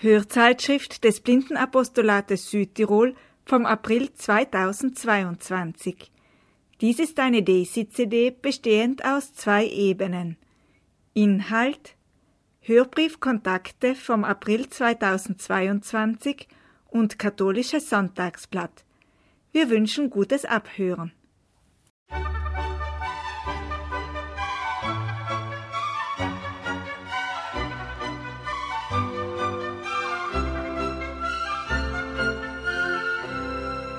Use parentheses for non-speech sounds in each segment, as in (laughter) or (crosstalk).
Hörzeitschrift des Blindenapostolates Südtirol vom April 2022. Dies ist eine Daisy-CD bestehend aus zwei Ebenen. Inhalt Hörbriefkontakte vom April 2022 und Katholisches Sonntagsblatt. Wir wünschen gutes Abhören.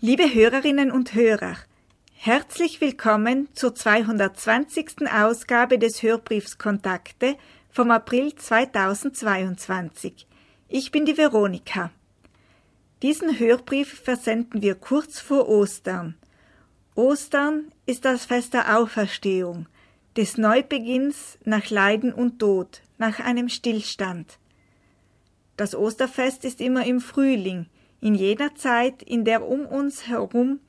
Liebe Hörerinnen und Hörer, herzlich willkommen zur 220. Ausgabe des Hörbriefs Kontakte vom April 2022. Ich bin die Veronika. Diesen Hörbrief versenden wir kurz vor Ostern. Ostern ist das Fest der Auferstehung, des Neubeginns nach Leiden und Tod, nach einem Stillstand. Das Osterfest ist immer im Frühling, in jener Zeit, in der um uns herum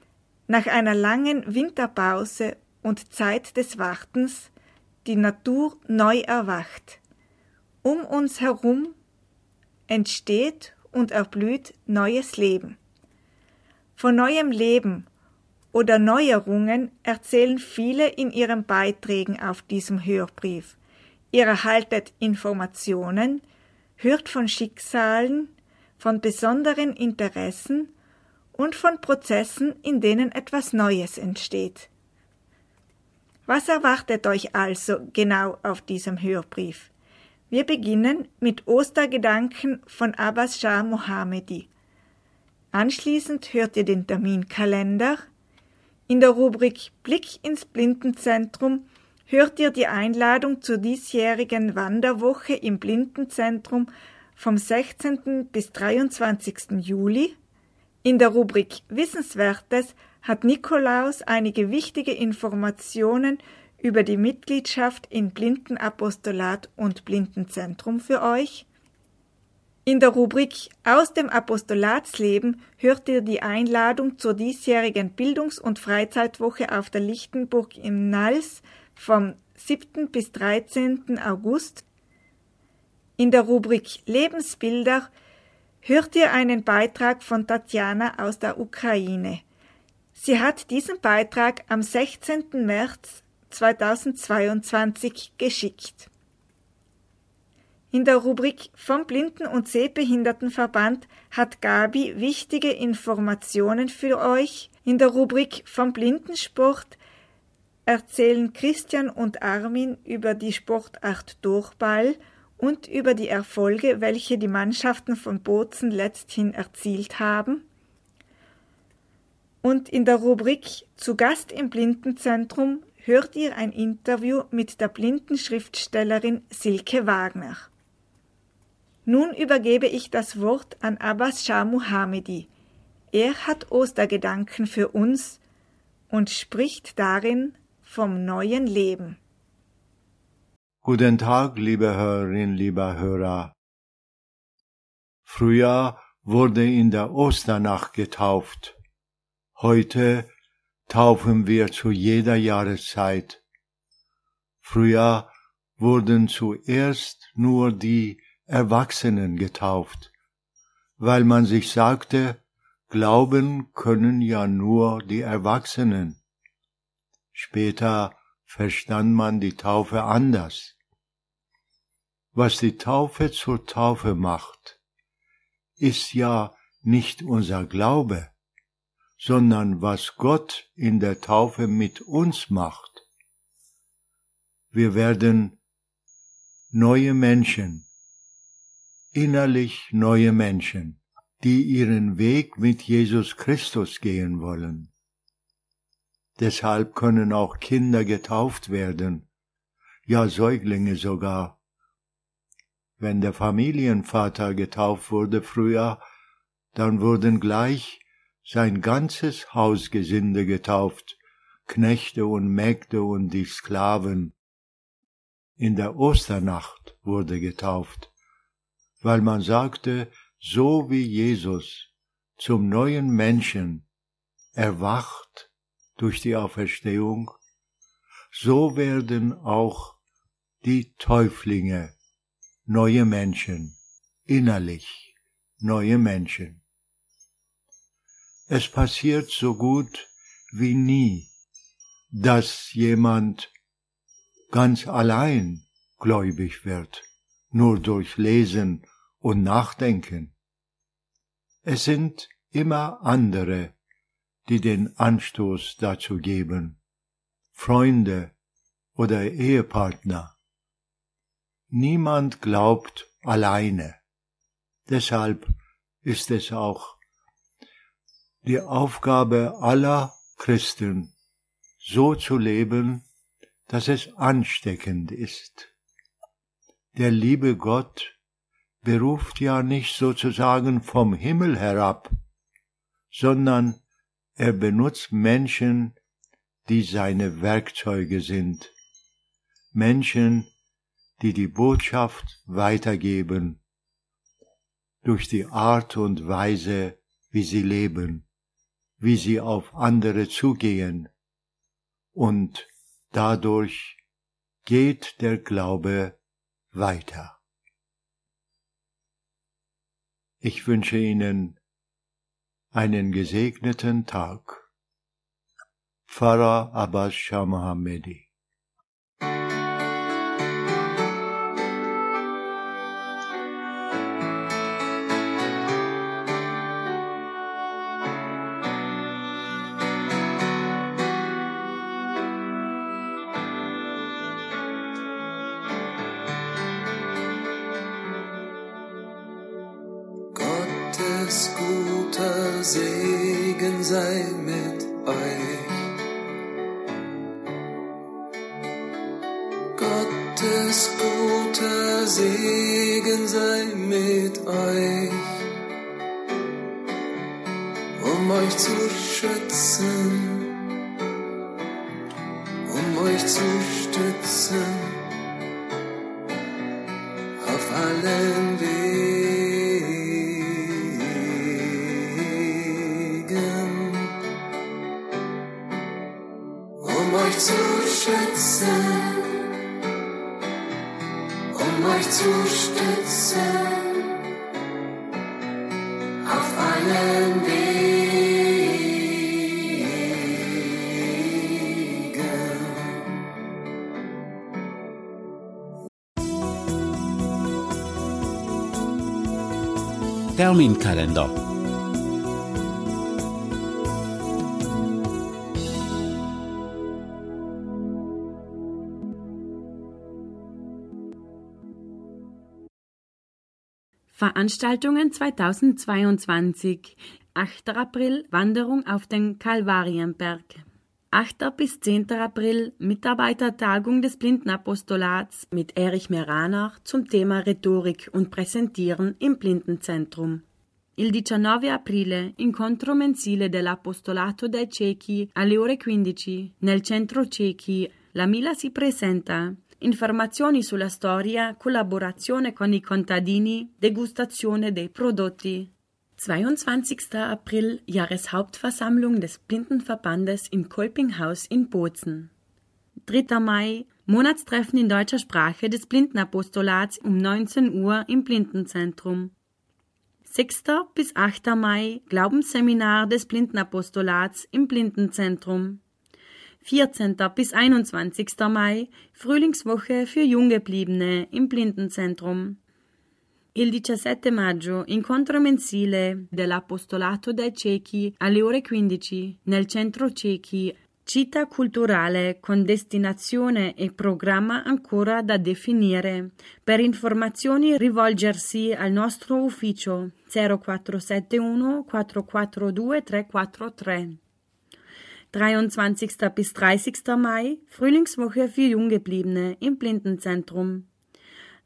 nach einer langen Winterpause und Zeit des Wartens die Natur neu erwacht. Um uns herum entsteht und erblüht neues Leben. Von neuem Leben oder Neuerungen erzählen viele in ihren Beiträgen auf diesem Hörbrief. Ihr erhaltet Informationen, hört von Schicksalen, von besonderen Interessen und von Prozessen, in denen etwas Neues entsteht. Was erwartet euch also genau auf diesem Hörbrief? Wir beginnen mit Ostergedanken von Abbas Shah Mohammedi. Anschließend hört ihr den Terminkalender. In der Rubrik Blick ins Blindenzentrum hört ihr die Einladung zur diesjährigen Wanderwoche im Blindenzentrum vom 16. bis 23. Juli. In der Rubrik Wissenswertes hat Nikolaus einige wichtige Informationen über die Mitgliedschaft in Blindenapostolat und Blindenzentrum für euch. In der Rubrik Aus dem Apostolatsleben hört ihr die Einladung zur diesjährigen Bildungs- und Freizeitwoche auf der Lichtenburg im Nals vom 7. bis 13. August in der Rubrik Lebensbilder hört ihr einen Beitrag von Tatjana aus der Ukraine. Sie hat diesen Beitrag am 16. März 2022 geschickt. In der Rubrik vom Blinden- und Sehbehindertenverband hat Gabi wichtige Informationen für euch. In der Rubrik vom Blindensport erzählen Christian und Armin über die Sportart Durchball und über die Erfolge, welche die Mannschaften von Bozen letzthin erzielt haben. Und in der Rubrik Zu Gast im Blindenzentrum hört ihr ein Interview mit der Blindenschriftstellerin Silke Wagner. Nun übergebe ich das Wort an Abbas Shah Muhammedi. Er hat Ostergedanken für uns und spricht darin vom neuen Leben. Guten Tag, liebe Hörerinnen, lieber Hörer. Früher wurde in der Osternacht getauft. Heute taufen wir zu jeder Jahreszeit. Früher wurden zuerst nur die Erwachsenen getauft, weil man sich sagte, glauben können ja nur die Erwachsenen. Später verstand man die Taufe anders. Was die Taufe zur Taufe macht, ist ja nicht unser Glaube, sondern was Gott in der Taufe mit uns macht. Wir werden neue Menschen, innerlich neue Menschen, die ihren Weg mit Jesus Christus gehen wollen. Deshalb können auch Kinder getauft werden, ja Säuglinge sogar. Wenn der Familienvater getauft wurde früher, dann wurden gleich sein ganzes Hausgesinde getauft, Knechte und Mägde und die Sklaven. In der Osternacht wurde getauft, weil man sagte, so wie Jesus zum neuen Menschen erwacht durch die Auferstehung, so werden auch die Täuflinge neue Menschen, innerlich neue Menschen. Es passiert so gut wie nie, dass jemand ganz allein gläubig wird, nur durch Lesen und Nachdenken. Es sind immer andere, die den Anstoß dazu geben, Freunde oder Ehepartner. Niemand glaubt alleine. Deshalb ist es auch die Aufgabe aller Christen, so zu leben, dass es ansteckend ist. Der liebe Gott beruft ja nicht sozusagen vom Himmel herab, sondern er benutzt Menschen, die seine Werkzeuge sind, Menschen, die die Botschaft weitergeben, durch die Art und Weise, wie sie leben, wie sie auf andere zugehen, und dadurch geht der Glaube weiter. Ich wünsche Ihnen einen gesegneten Tag. Pfarrer Abbas Shah Mohammedi Terminkalender Veranstaltungen 2022 8. April Wanderung auf den Kalvarienberg 8. bis 10. April Mitarbeitertagung des Blindenapostolats mit Erich Meranach zum Thema Rhetorik und Präsentieren im Blindenzentrum. Il 19 aprile incontro mensile dell'Apostolato dei Ciechi alle ore 15 nel centro Ciechi. La Mila si presenta informazioni sulla storia, collaborazione con i contadini, degustazione dei prodotti. 22. April Jahreshauptversammlung des Blindenverbandes im Kolpinghaus in Bozen. 3. Mai Monatstreffen in deutscher Sprache des Blindenapostolats um 19 Uhr im Blindenzentrum. 6. bis 8. Mai Glaubensseminar des Blindenapostolats im Blindenzentrum. 14. bis 21. Mai Frühlingswoche für Junggebliebene im Blindenzentrum. Il 17 maggio incontro mensile dell'Apostolato dai Ciechi alle ore 15 nel centro Ciechi Città culturale con destinazione e programma ancora da definire. Per informazioni rivolgersi al nostro ufficio 0471 442 343. 23. bis 30. Mai Frühlingswoche für Junggebliebene im Blindenzentrum.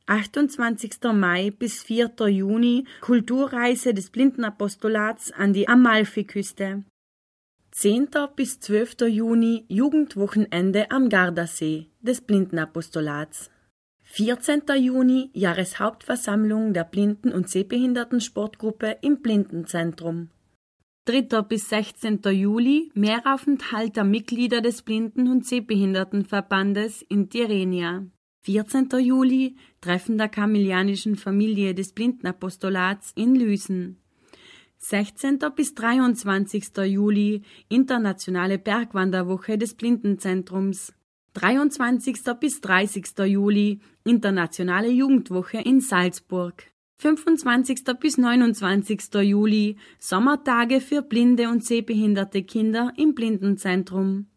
28. Mai bis 4. Juni Kulturreise des Blindenapostolats an die Amalfiküste. 10. bis 12. Juni Jugendwochenende am Gardasee des Blindenapostolats. 14. Juni Jahreshauptversammlung der Blinden- und Sehbehindertensportgruppe im Blindenzentrum. 3. bis 16. Juli Mehraufenthalt der Mitglieder des Blinden- und Sehbehindertenverbandes in Tirrenia. 14. Juli Treffen der kamilianischen Familie des Blindenapostolats in Lüsen. 16. bis 23. Juli Internationale Bergwanderwoche des Blindenzentrums. 23. bis 30. Juli Internationale Jugendwoche in Salzburg. 25. bis 29. Juli Sommertage für blinde und sehbehinderte Kinder im Blindenzentrum.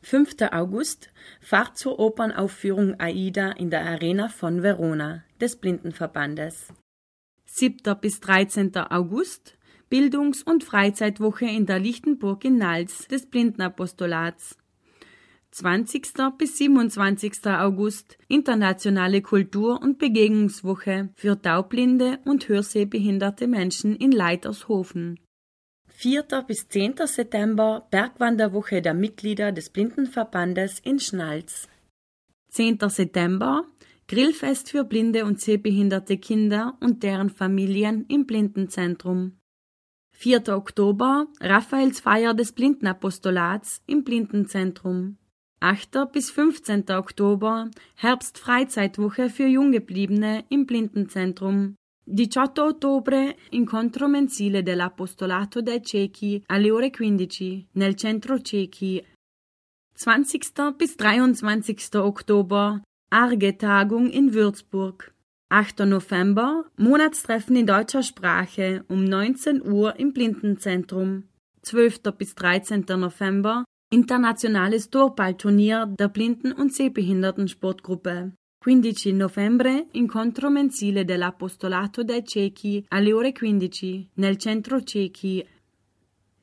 5. August Fahrt zur Opernaufführung Aida in der Arena von Verona des Blindenverbandes. 7. bis 13. August Bildungs- und Freizeitwoche in der Lichtenburg in Nals des Blindenapostolats. 20. bis 27. August Internationale Kultur- und Begegnungswoche für taubblinde und hörsehbehinderte Menschen in Leitershofen. 4. bis 10. September Bergwanderwoche der Mitglieder des Blindenverbandes in Schnalz. 10. September Grillfest für blinde und sehbehinderte Kinder und deren Familien im Blindenzentrum. 4. Oktober Raphaelsfeier des Blindenapostolats im Blindenzentrum. 8. bis 15. Oktober Herbstfreizeitwoche für Junggebliebene im Blindenzentrum. 18 ottobre incontro mensile dell'Apostolato dei Ciechi alle ore 15 nel centro Ciechi. 20. bis 23. Oktober Arge-Tagung in Würzburg. 8. November Monatstreffen in deutscher Sprache um 19 Uhr im Blindenzentrum. 12. bis 13. November Internazionales Torballturnier der Blinden- und Sehbehindertensportgruppe. 15 novembre incontro mensile dell'Apostolato dei Ciechi alle ore 15 nel centro Ciechi.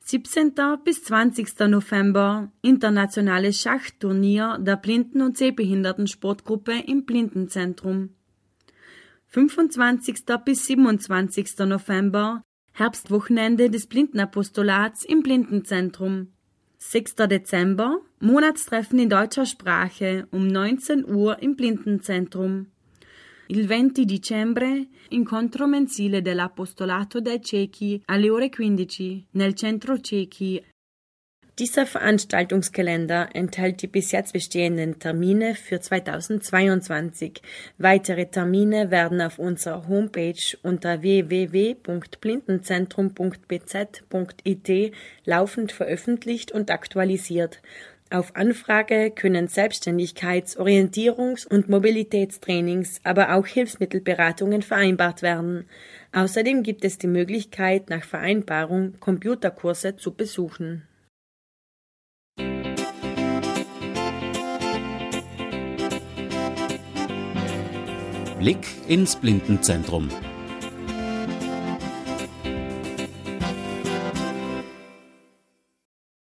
17. bis 20. November Internationales Schachturnier der Blinden- und Sehbehindertensportgruppe im Blindenzentrum. 25. bis 27. November Herbstwochenende des Blindenapostolats im Blindenzentrum. 6. Dezember Monatstreffen in deutscher Sprache um 19 Uhr im Blindenzentrum. Il 20 dicembre incontro mensile dell'Apostolato dei Ciechi alle ore 15 nel centro Ciechi dieser Veranstaltungskalender enthält die bis jetzt bestehenden Termine für 2022. Weitere Termine werden auf unserer Homepage unter www.blindenzentrum.bz.it laufend veröffentlicht und aktualisiert. Auf Anfrage können Selbstständigkeits-, Orientierungs- und Mobilitätstrainings, aber auch Hilfsmittelberatungen vereinbart werden. Außerdem gibt es die Möglichkeit, nach Vereinbarung Computerkurse zu besuchen. Blick ins Blindenzentrum.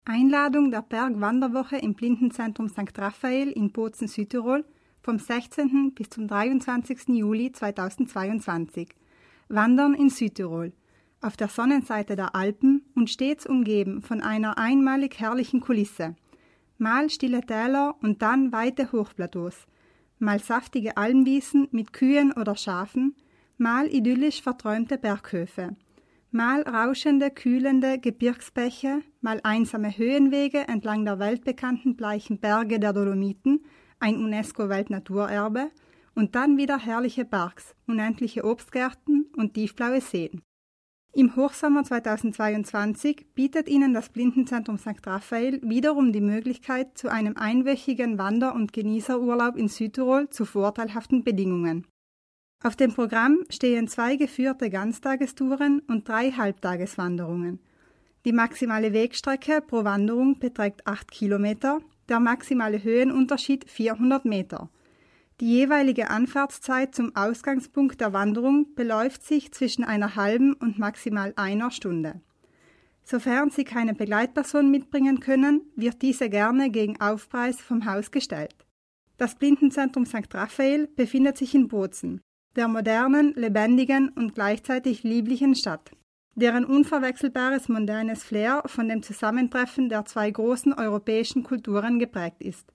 Einladung der Bergwanderwoche im Blindenzentrum St. Raphael in Bozen, Südtirol vom 16. bis zum 23. Juli 2022. Wandern in Südtirol. Auf der Sonnenseite der Alpen und stets umgeben von einer einmalig herrlichen Kulisse. Mal stille Täler und dann weite Hochplateaus mal saftige Almwiesen mit Kühen oder Schafen, mal idyllisch verträumte Berghöfe, mal rauschende, kühlende Gebirgsbäche, mal einsame Höhenwege entlang der weltbekannten bleichen Berge der Dolomiten, ein UNESCO-Weltnaturerbe, und dann wieder herrliche Parks, unendliche Obstgärten und tiefblaue Seen. Im Hochsommer 2022 bietet Ihnen das Blindenzentrum St. Raphael wiederum die Möglichkeit zu einem einwöchigen Wander- und Genießerurlaub in Südtirol zu vorteilhaften Bedingungen. Auf dem Programm stehen zwei geführte Ganztagestouren und drei Halbtageswanderungen. Die maximale Wegstrecke pro Wanderung beträgt 8 Kilometer, der maximale Höhenunterschied 400 Meter. Die jeweilige Anfahrtszeit zum Ausgangspunkt der Wanderung beläuft sich zwischen einer halben und maximal einer Stunde. Sofern Sie keine Begleitperson mitbringen können, wird diese gerne gegen Aufpreis vom Haus gestellt. Das Blindenzentrum St. Raphael befindet sich in Bozen, der modernen, lebendigen und gleichzeitig lieblichen Stadt, deren unverwechselbares modernes Flair von dem Zusammentreffen der zwei großen europäischen Kulturen geprägt ist.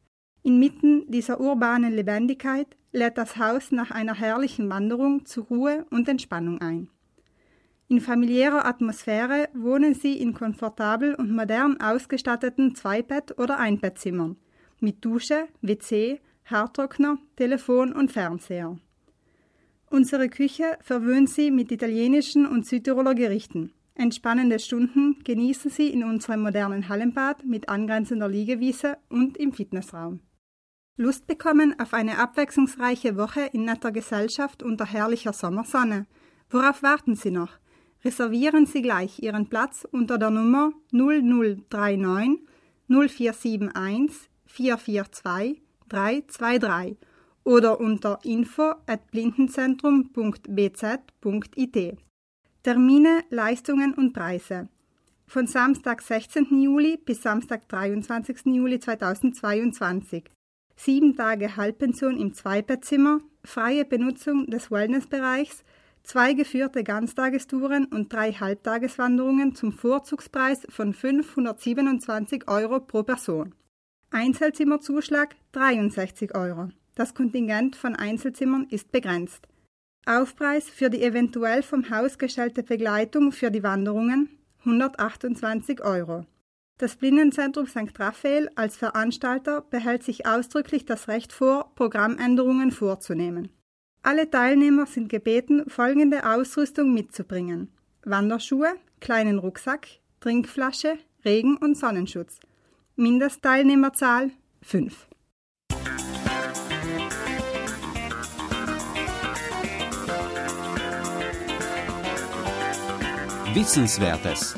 Inmitten dieser urbanen Lebendigkeit lädt das Haus nach einer herrlichen Wanderung zu Ruhe und Entspannung ein. In familiärer Atmosphäre wohnen sie in komfortabel und modern ausgestatteten Zweibett- oder Einbettzimmern mit Dusche, WC, Haartrockner, Telefon und Fernseher. Unsere Küche verwöhnt Sie mit italienischen und Südtiroler Gerichten. Entspannende Stunden genießen Sie in unserem modernen Hallenbad mit angrenzender Liegewiese und im Fitnessraum. Lust bekommen auf eine abwechslungsreiche Woche in netter Gesellschaft unter herrlicher Sommersonne? Worauf warten Sie noch? Reservieren Sie gleich Ihren Platz unter der Nummer 0039 0471 442 323 oder unter info@blindenzentrum.bz.it. Termine, Leistungen und Preise. Von Samstag 16. Juli bis Samstag 23. Juli 2022. Sieben Tage Halbpension im Zweibettzimmer, freie Benutzung des Wellnessbereichs, zwei geführte Ganztagestouren und drei Halbtageswanderungen zum Vorzugspreis von 527 Euro pro Person. Einzelzimmerzuschlag 63 Euro. Das Kontingent von Einzelzimmern ist begrenzt. Aufpreis für die eventuell vom Haus gestellte Begleitung für die Wanderungen 128 Euro. Das Blindenzentrum St. Raphael als Veranstalter behält sich ausdrücklich das Recht vor, Programmänderungen vorzunehmen. Alle Teilnehmer sind gebeten, folgende Ausrüstung mitzubringen: Wanderschuhe, kleinen Rucksack, Trinkflasche, Regen- und Sonnenschutz. Mindestteilnehmerzahl 5. Wissenswertes.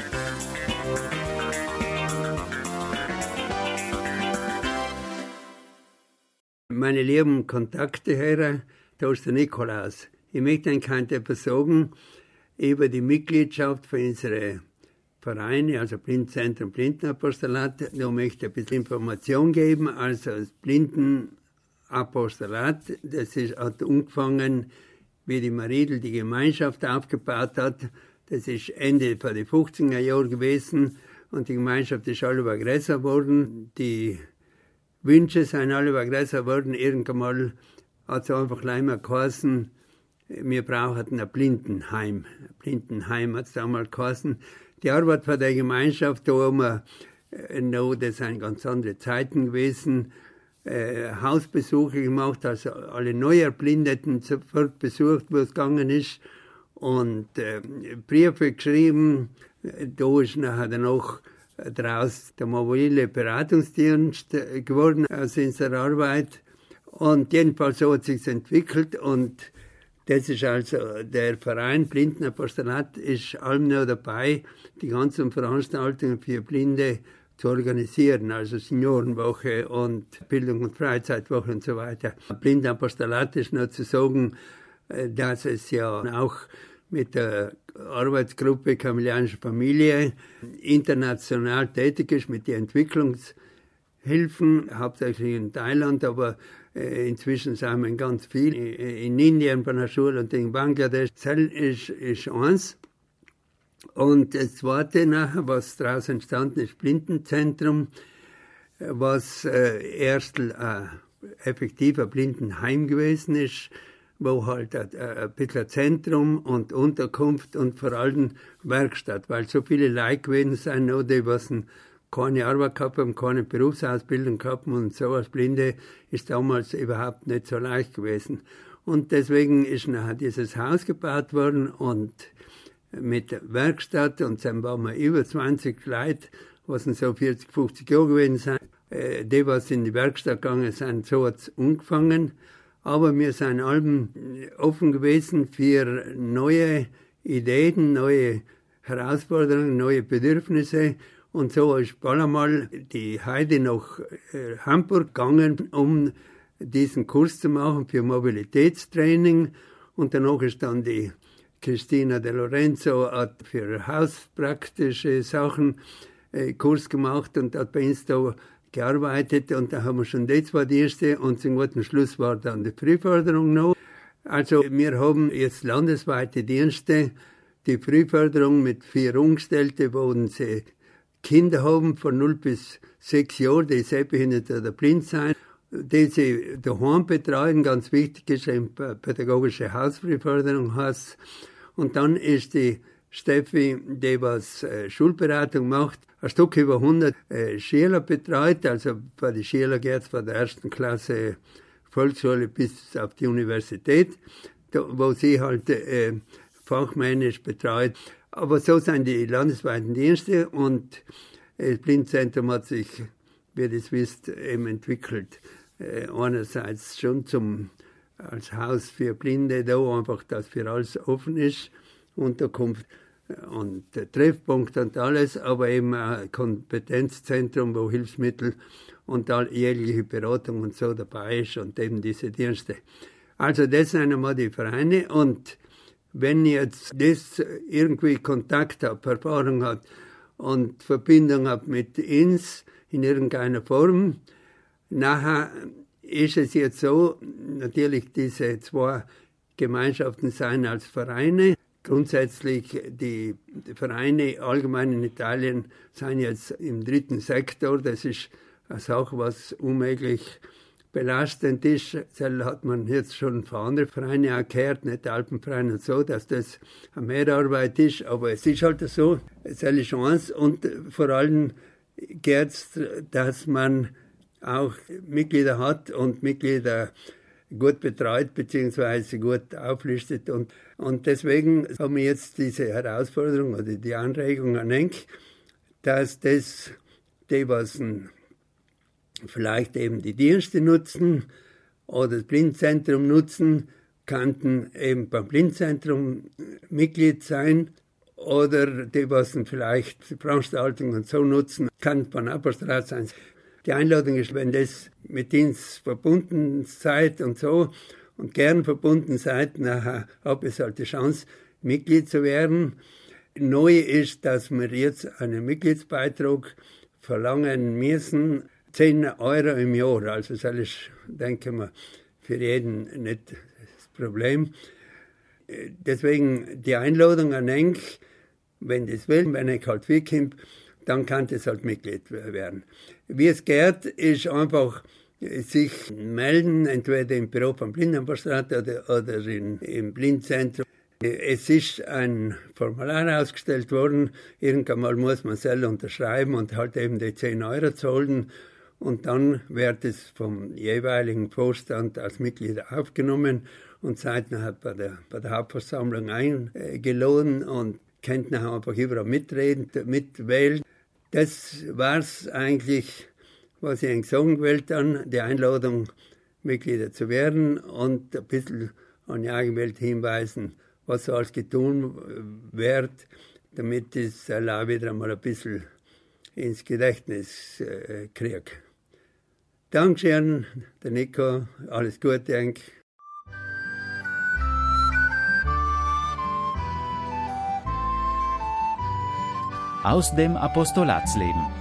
Meine lieben Kontakte, da ist der Nikolaus. Ich möchte Ihnen etwas sagen über die Mitgliedschaft für unsere Vereine, also Blindzentrum, Blindenapostolat. Da möchte ich ein bisschen Information geben. Also das Blindenapostolat, das ist, hat angefangen, wie die Maridel die Gemeinschaft aufgebaut hat. Das ist Ende der 50er Jahre gewesen und die Gemeinschaft ist alle größer geworden. Die Wünsche sind alle größer geworden. Irgendwann mal hat es einfach gleich mal geheißen, wir brauchen ein Blindenheim. Ein Blindenheim hat es damals geheißen. Die Arbeit von der Gemeinschaft, da haben wir äh, noch, das sind ganz andere Zeiten gewesen, äh, Hausbesuche gemacht, also alle Neuerblindeten sofort besucht, wo es gegangen ist und äh, Briefe geschrieben. Da ist nachher dann auch daraus der mobile Beratungsdienst geworden aus unserer Arbeit. Und jedenfalls so hat sich entwickelt und das ist also der Verein Blindenapostolat ist allem noch dabei, die ganzen Veranstaltungen für Blinde zu organisieren, also Seniorenwoche und Bildung und Freizeitwoche und so weiter. Blindenapostolat ist noch zu sagen, äh, dass es ja auch mit der Arbeitsgruppe Kamilianische Familie international tätig ist mit den Entwicklungshilfen, hauptsächlich in Thailand, aber äh, inzwischen sind wir ganz viel in Indien bei einer Schule und in Bangladesch. Das ist, ist eins. Und das zweite nachher, was daraus entstanden ist, Blindenzentrum, was äh, erst äh, effektiver Blindenheim gewesen ist, wo halt ein, bisschen Zentrum und Unterkunft und vor allem Werkstatt, weil so viele Leute gewesen sind, die was keine Arbeit gehabt haben, keine Berufsausbildung gehabt haben und so als Blinde ist damals überhaupt nicht so leicht gewesen. Und deswegen ist nachher dieses Haus gebaut worden und mit Werkstatt und dann waren wir über 20 Leute, was so 40, 50 Jahre gewesen sind. Äh, die, was in die Werkstatt gegangen sind, so hat es angefangen. Aber wir sind allem offen gewesen für neue Ideen, neue Herausforderungen, neue Bedürfnisse. Und so ist bald einmal die Heide nach äh, Hamburg gegangen, um diesen Kurs zu machen für Mobilitätstraining. Und danach ist dann die Christina De Lorenzo hat für hauspraktische Sachen äh, Kurs gemacht und hat bei uns da gearbeitet und da haben wir schon die zwei Dienste und zum guten Schluss war dann die Frühförderung noch. Also wir haben jetzt landesweite Dienste, die Frühförderung mit vier Umgestellte, wo sie Kinder haben von 0 bis 6 Jahren, die sehbehindert oder blind sein, die sie daheim betreuen, ganz wichtig ist eben pädagogische Hausfrühförderung heißt. Und dann ist die Steffi, die was äh, Schulberatung macht, ein Stück über 100 äh, Schüler betreut, also bei den Schülern geht es von der ersten Klasse Volksschule bis auf die Universität, da, wo sie halt äh, fachmännisch betreut. Aber so sind die landesweiten Dienste und das Blindzentrum hat sich, wie ihr das wisst, eben entwickelt. Äh, einerseits schon zum, als Haus für Blinde, da einfach, dass für alles offen ist, Unterkunft und Treffpunkt und alles, aber eben ein Kompetenzzentrum, wo Hilfsmittel und all jegliche Beratung und so dabei ist und eben diese Dienste. Also das sind einmal die Vereine und wenn jetzt das irgendwie Kontakt hat, Erfahrung hat und Verbindung hat mit uns in irgendeiner Form, nachher ist es jetzt so, natürlich diese zwei Gemeinschaften sein als Vereine. Grundsätzlich die Vereine allgemein in Italien sind jetzt im dritten Sektor. Das ist eine Sache, was unmöglich belastend ist. Das hat man jetzt schon von anderen Vereinen auch gehört, nicht Alpenvereine und so, dass das eine Mehrarbeit ist. Aber es ist halt so, es ist Chance und vor allem geht dass man auch Mitglieder hat und Mitglieder gut betreut bzw. gut auflistet. Und, und deswegen haben wir jetzt diese Herausforderung oder die Anregung an Enk, dass das, die was vielleicht eben die Dienste nutzen oder das Blindzentrum nutzen, könnten eben beim Blindzentrum Mitglied sein oder die, was vielleicht die Veranstaltungen und so nutzen, kann beim Apostrat sein. Die Einladung ist, wenn das mit Dienst verbunden seid und so und gern verbunden seid, nachher habt ihr halt die Chance, Mitglied zu werden. Neu ist, dass wir jetzt einen Mitgliedsbeitrag verlangen müssen, 10 Euro im Jahr. Also das ist, denke ich, für jeden nicht das Problem. Deswegen die Einladung an Enk, wenn das will, wenn er halt wegkommt, dann kann das halt Mitglied werden. Wie es geht, ist einfach sich melden, entweder im Büro vom Blindenverstrat oder, oder in, im Blindzentrum. Es ist ein Formular ausgestellt worden. Irgendwann mal muss man selber unterschreiben und halt eben die 10 Euro zahlen und dann wird es vom jeweiligen Vorstand als Mitglied aufgenommen und seid nachher bei der, bei der Hauptversammlung eingeladen und könnt nachher einfach überall mitreden, mitwählen. Das war es eigentlich, was ich Ihnen sagen wollte, dann die Einladung, Mitglieder zu werden und ein bisschen an die Eigenwelt hinweisen, was so alles getan wird, damit es Allah wieder einmal ein bisschen ins Gedächtnis äh, kriegt. Dankeschön, der Nico. Alles Gute, Dank. Aus dem Apostolatsleben.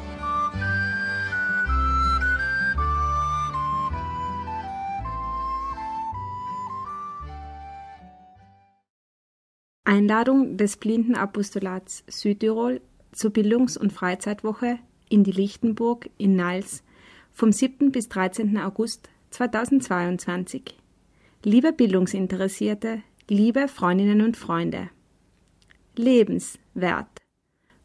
Einladung des Blindenapostolats Südtirol zur Bildungs- und Freizeitwoche in die Lichtenburg in Nals vom 7. bis 13. August 2022. Liebe Bildungsinteressierte, liebe Freundinnen und Freunde. Lebenswert.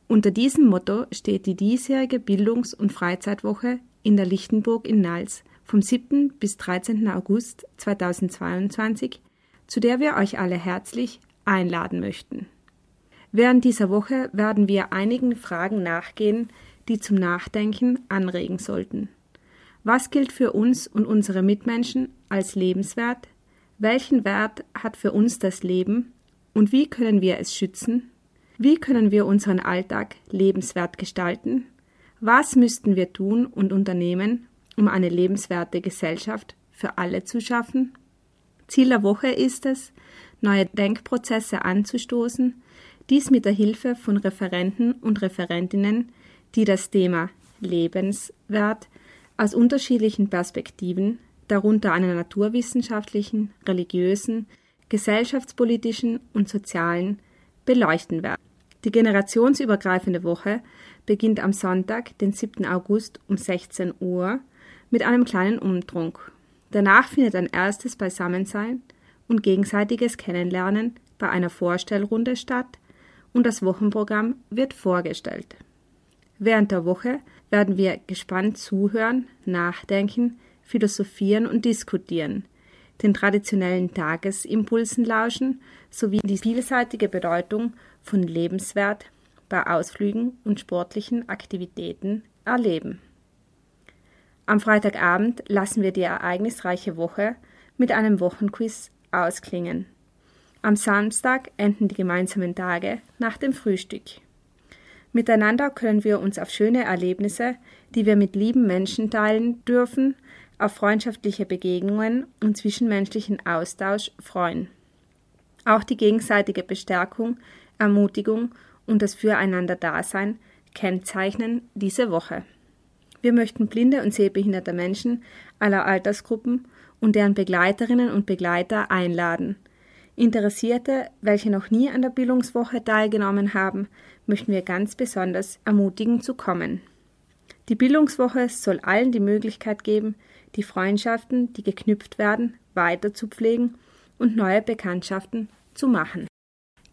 Unter diesem Motto steht die diesjährige Bildungs- und Freizeitwoche in der Lichtenburg in Nals vom 7. bis 13. August 2022, zu der wir euch alle herzlich einladen möchten. Während dieser Woche werden wir einigen Fragen nachgehen, die zum Nachdenken anregen sollten. Was gilt für uns und unsere Mitmenschen als lebenswert? Welchen Wert hat für uns das Leben? Und wie können wir es schützen? Wie können wir unseren Alltag lebenswert gestalten? Was müssten wir tun und unternehmen, um eine lebenswerte Gesellschaft für alle zu schaffen? Ziel der Woche ist es, neue Denkprozesse anzustoßen, dies mit der Hilfe von Referenten und Referentinnen, die das Thema Lebenswert Aus unterschiedlichen Perspektiven, darunter einer naturwissenschaftlichen, religiösen, gesellschaftspolitischen und sozialen, beleuchten werden. Die generationsübergreifende Woche beginnt am Sonntag, den 7. August um 16 Uhr mit einem kleinen Umtrunk. Danach findet ein erstes Beisammensein und gegenseitiges Kennenlernen bei einer Vorstellrunde statt und das Wochenprogramm wird vorgestellt. Während der Woche werden wir gespannt zuhören, nachdenken, philosophieren und diskutieren, den traditionellen Tagesimpulsen lauschen sowie die vielseitige Bedeutung von Lebenswert bei Ausflügen und sportlichen Aktivitäten erleben. Am Freitagabend lassen wir die ereignisreiche Woche mit einem Wochenquiz ausklingen. Am Samstag enden die gemeinsamen Tage nach dem Frühstück. Miteinander können wir uns auf schöne Erlebnisse, die wir mit lieben Menschen teilen dürfen, auf freundschaftliche Begegnungen und zwischenmenschlichen Austausch freuen. Auch die gegenseitige Bestärkung, Ermutigung und das Füreinander-Dasein kennzeichnen diese Woche. Wir möchten blinde und sehbehinderte Menschen aller Altersgruppen und deren Begleiterinnen und Begleiter einladen. Interessierte, welche noch nie an der Bildungswoche teilgenommen haben, möchten wir ganz besonders ermutigen zu kommen. Die Bildungswoche soll allen die Möglichkeit geben, die Freundschaften, die geknüpft werden, weiter zu pflegen und neue Bekanntschaften zu machen.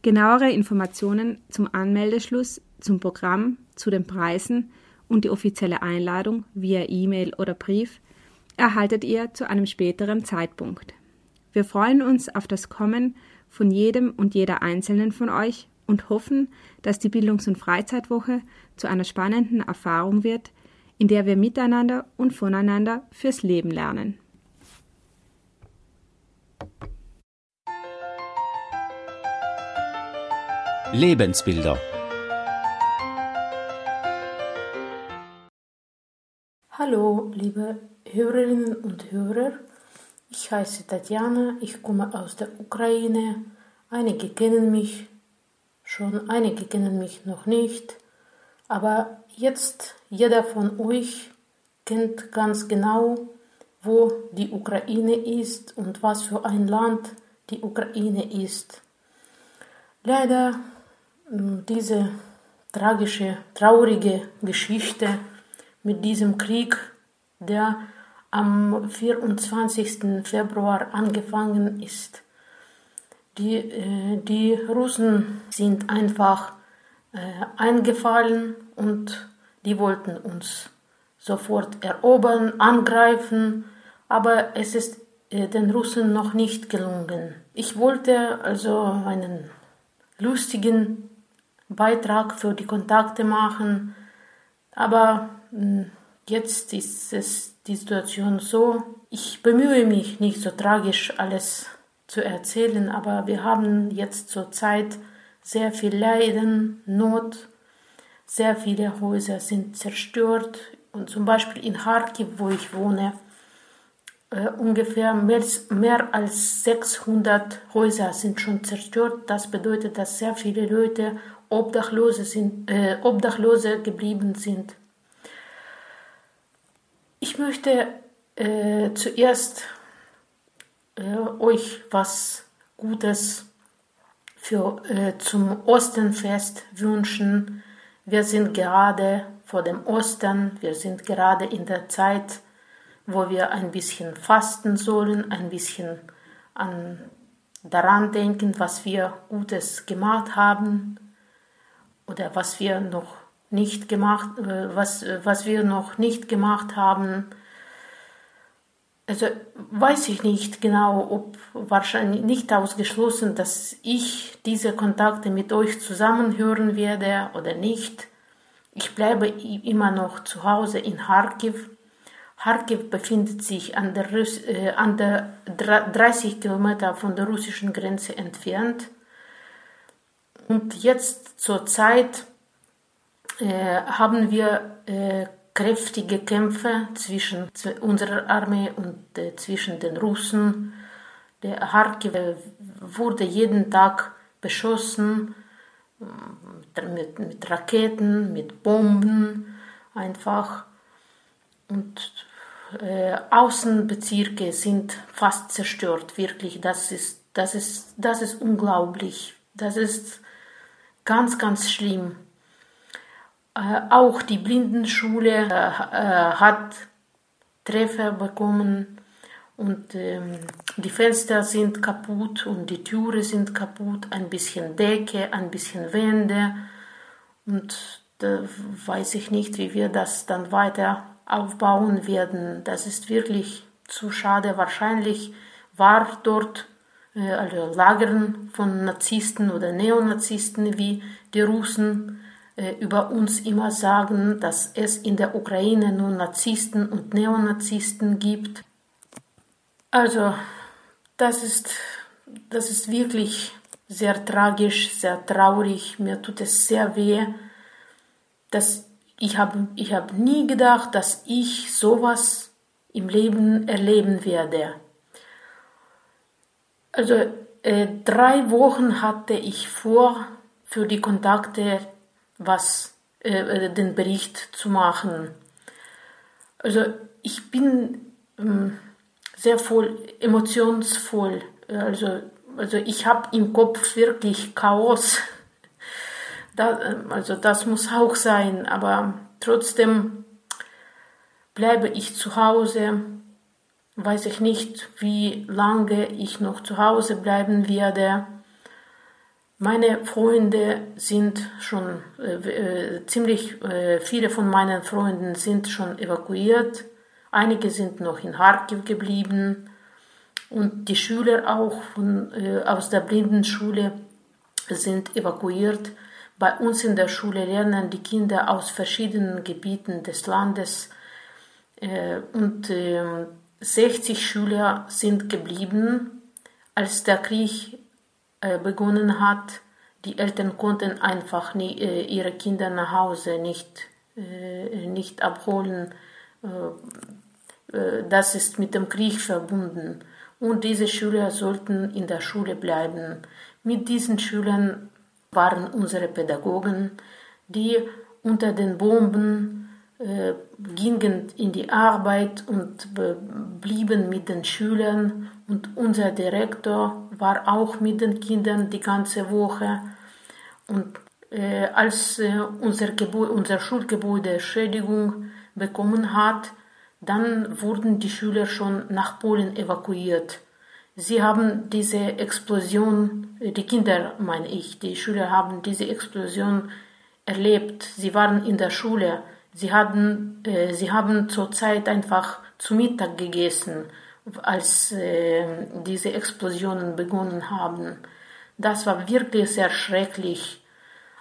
Genauere Informationen zum Anmeldeschluss, zum Programm, zu den Preisen und die offizielle Einladung via E-Mail oder Brief erhaltet ihr zu einem späteren Zeitpunkt. Wir freuen uns auf das Kommen von jedem und jeder einzelnen von euch und hoffen, dass die Bildungs- und Freizeitwoche zu einer spannenden Erfahrung wird, in der wir miteinander und voneinander fürs Leben lernen. Lebensbilder Hallo, liebe Hörerinnen und Hörer. Ich heiße Tatjana, ich komme aus der Ukraine. Einige kennen mich schon, einige kennen mich noch nicht. Aber jetzt jeder von euch kennt ganz genau, wo die Ukraine ist und was für ein Land die Ukraine ist. Leider diese tragische, traurige Geschichte mit diesem Krieg, der am 24. Februar angefangen ist. Die, äh, die Russen sind einfach äh, eingefallen und die wollten uns sofort erobern, angreifen, aber es ist äh, den Russen noch nicht gelungen. Ich wollte also einen lustigen Beitrag für die Kontakte machen, aber hm, jetzt ist es die Situation so. Ich bemühe mich nicht so tragisch alles zu erzählen, aber wir haben jetzt zur Zeit sehr viel Leiden, Not, sehr viele Häuser sind zerstört und zum Beispiel in Kharkiv, wo ich wohne, äh, ungefähr mehr, mehr, als 600 Häuser sind schon zerstört. Das bedeutet, dass sehr viele Leute Obdachlose, sind, äh, Obdachlose geblieben sind. Ich möchte äh, zuerst äh, euch was Gutes für, äh, zum Ostenfest wünschen. Wir sind gerade vor dem Ostern, wir sind gerade in der Zeit, wo wir ein bisschen fasten sollen, ein bisschen an, daran denken, was wir Gutes gemacht haben oder was wir noch nicht gemacht, äh, was, äh, was wir noch nicht gemacht haben. Also weiß ich nicht genau, ob wahrscheinlich nicht ausgeschlossen, dass ich diese Kontakte mit euch zusammenhören werde oder nicht. Ich bleibe immer noch zu Hause in Kharkiv. Kharkiv befindet sich an der, äh, an der 30 Kilometer von der russischen Grenze entfernt. Und jetzt zur Zeit äh, haben wir äh, kräftige Kämpfe zwischen unserer Armee und äh, zwischen den Russen. Der Kharkiv wurde jeden Tag beschossen mit, mit Raketen, mit Bomben einfach. Und äh, Außenbezirke sind fast zerstört, wirklich. Das ist, das ist, das ist unglaublich. Das ist ganz, ganz schlimm. Äh, auch die Blindenschule äh, äh hat Treffer bekommen und ähm, die Fenster sind kaputt und die Türen sind kaputt, ein bisschen Decke, ein bisschen Wände und da weiß ich nicht, wie wir das dann weiter aufbauen werden. Das ist wirklich zu schade. Wahrscheinlich war dort also Lagern von Narzissten oder Neonazisten, wie die Russen über uns immer sagen, dass es in der Ukraine nur Narzissten und Neonazisten gibt. Also, das ist, das ist wirklich sehr tragisch, sehr traurig. Mir tut es sehr weh, dass ich habe ich hab nie gedacht, dass ich sowas im Leben erleben werde. Also äh, drei Wochen hatte ich vor, für die Kontakte was äh, äh den Bericht zu machen. Also ich bin ähm, sehr voll, emotionsvoll. Also, also ich habe im Kopf wirklich Chaos. (laughs) Da, also das muss auch sein, aber trotzdem bleibe ich zu Hause. Weiß ich nicht, wie lange ich noch zu Hause bleiben werde. Meine Freunde sind schon äh, äh, ziemlich äh, viele von meinen Freunden sind schon evakuiert. Einige sind noch in Kharkiv geblieben und die Schüler auch von, äh, aus der Blindenschule sind evakuiert. Bei uns in der Schule lernen die Kinder aus verschiedenen Gebieten des Landes äh, und äh, 60 Schüler sind geblieben, als der Krieg begonnen hat. Die Eltern konnten einfach nie, äh, ihre Kinder nach Hause nicht, äh, nicht abholen äh, das ist mit dem Krieg verbunden. Und diese Schüler sollten in der Schule bleiben. Mit diesen Schülern waren unsere Pädagogen, die unter den Bomben äh, gingen in die Arbeit und blieben mit den Schülern. Und unser Direktor war auch mit den Kindern die ganze Woche. Und äh, als äh, unser, unser Schulgebäude Schädigung bekommen hat, dann wurden die Schüler schon nach Polen evakuiert. Sie haben diese Explosion, äh, die Kinder meine ich, die Schüler haben diese Explosion erlebt. Sie waren in der Schule. Sie, hatten, äh, sie haben zurzeit einfach zu Mittag gegessen, als äh, diese Explosionen begonnen haben. Das war wirklich sehr schrecklich.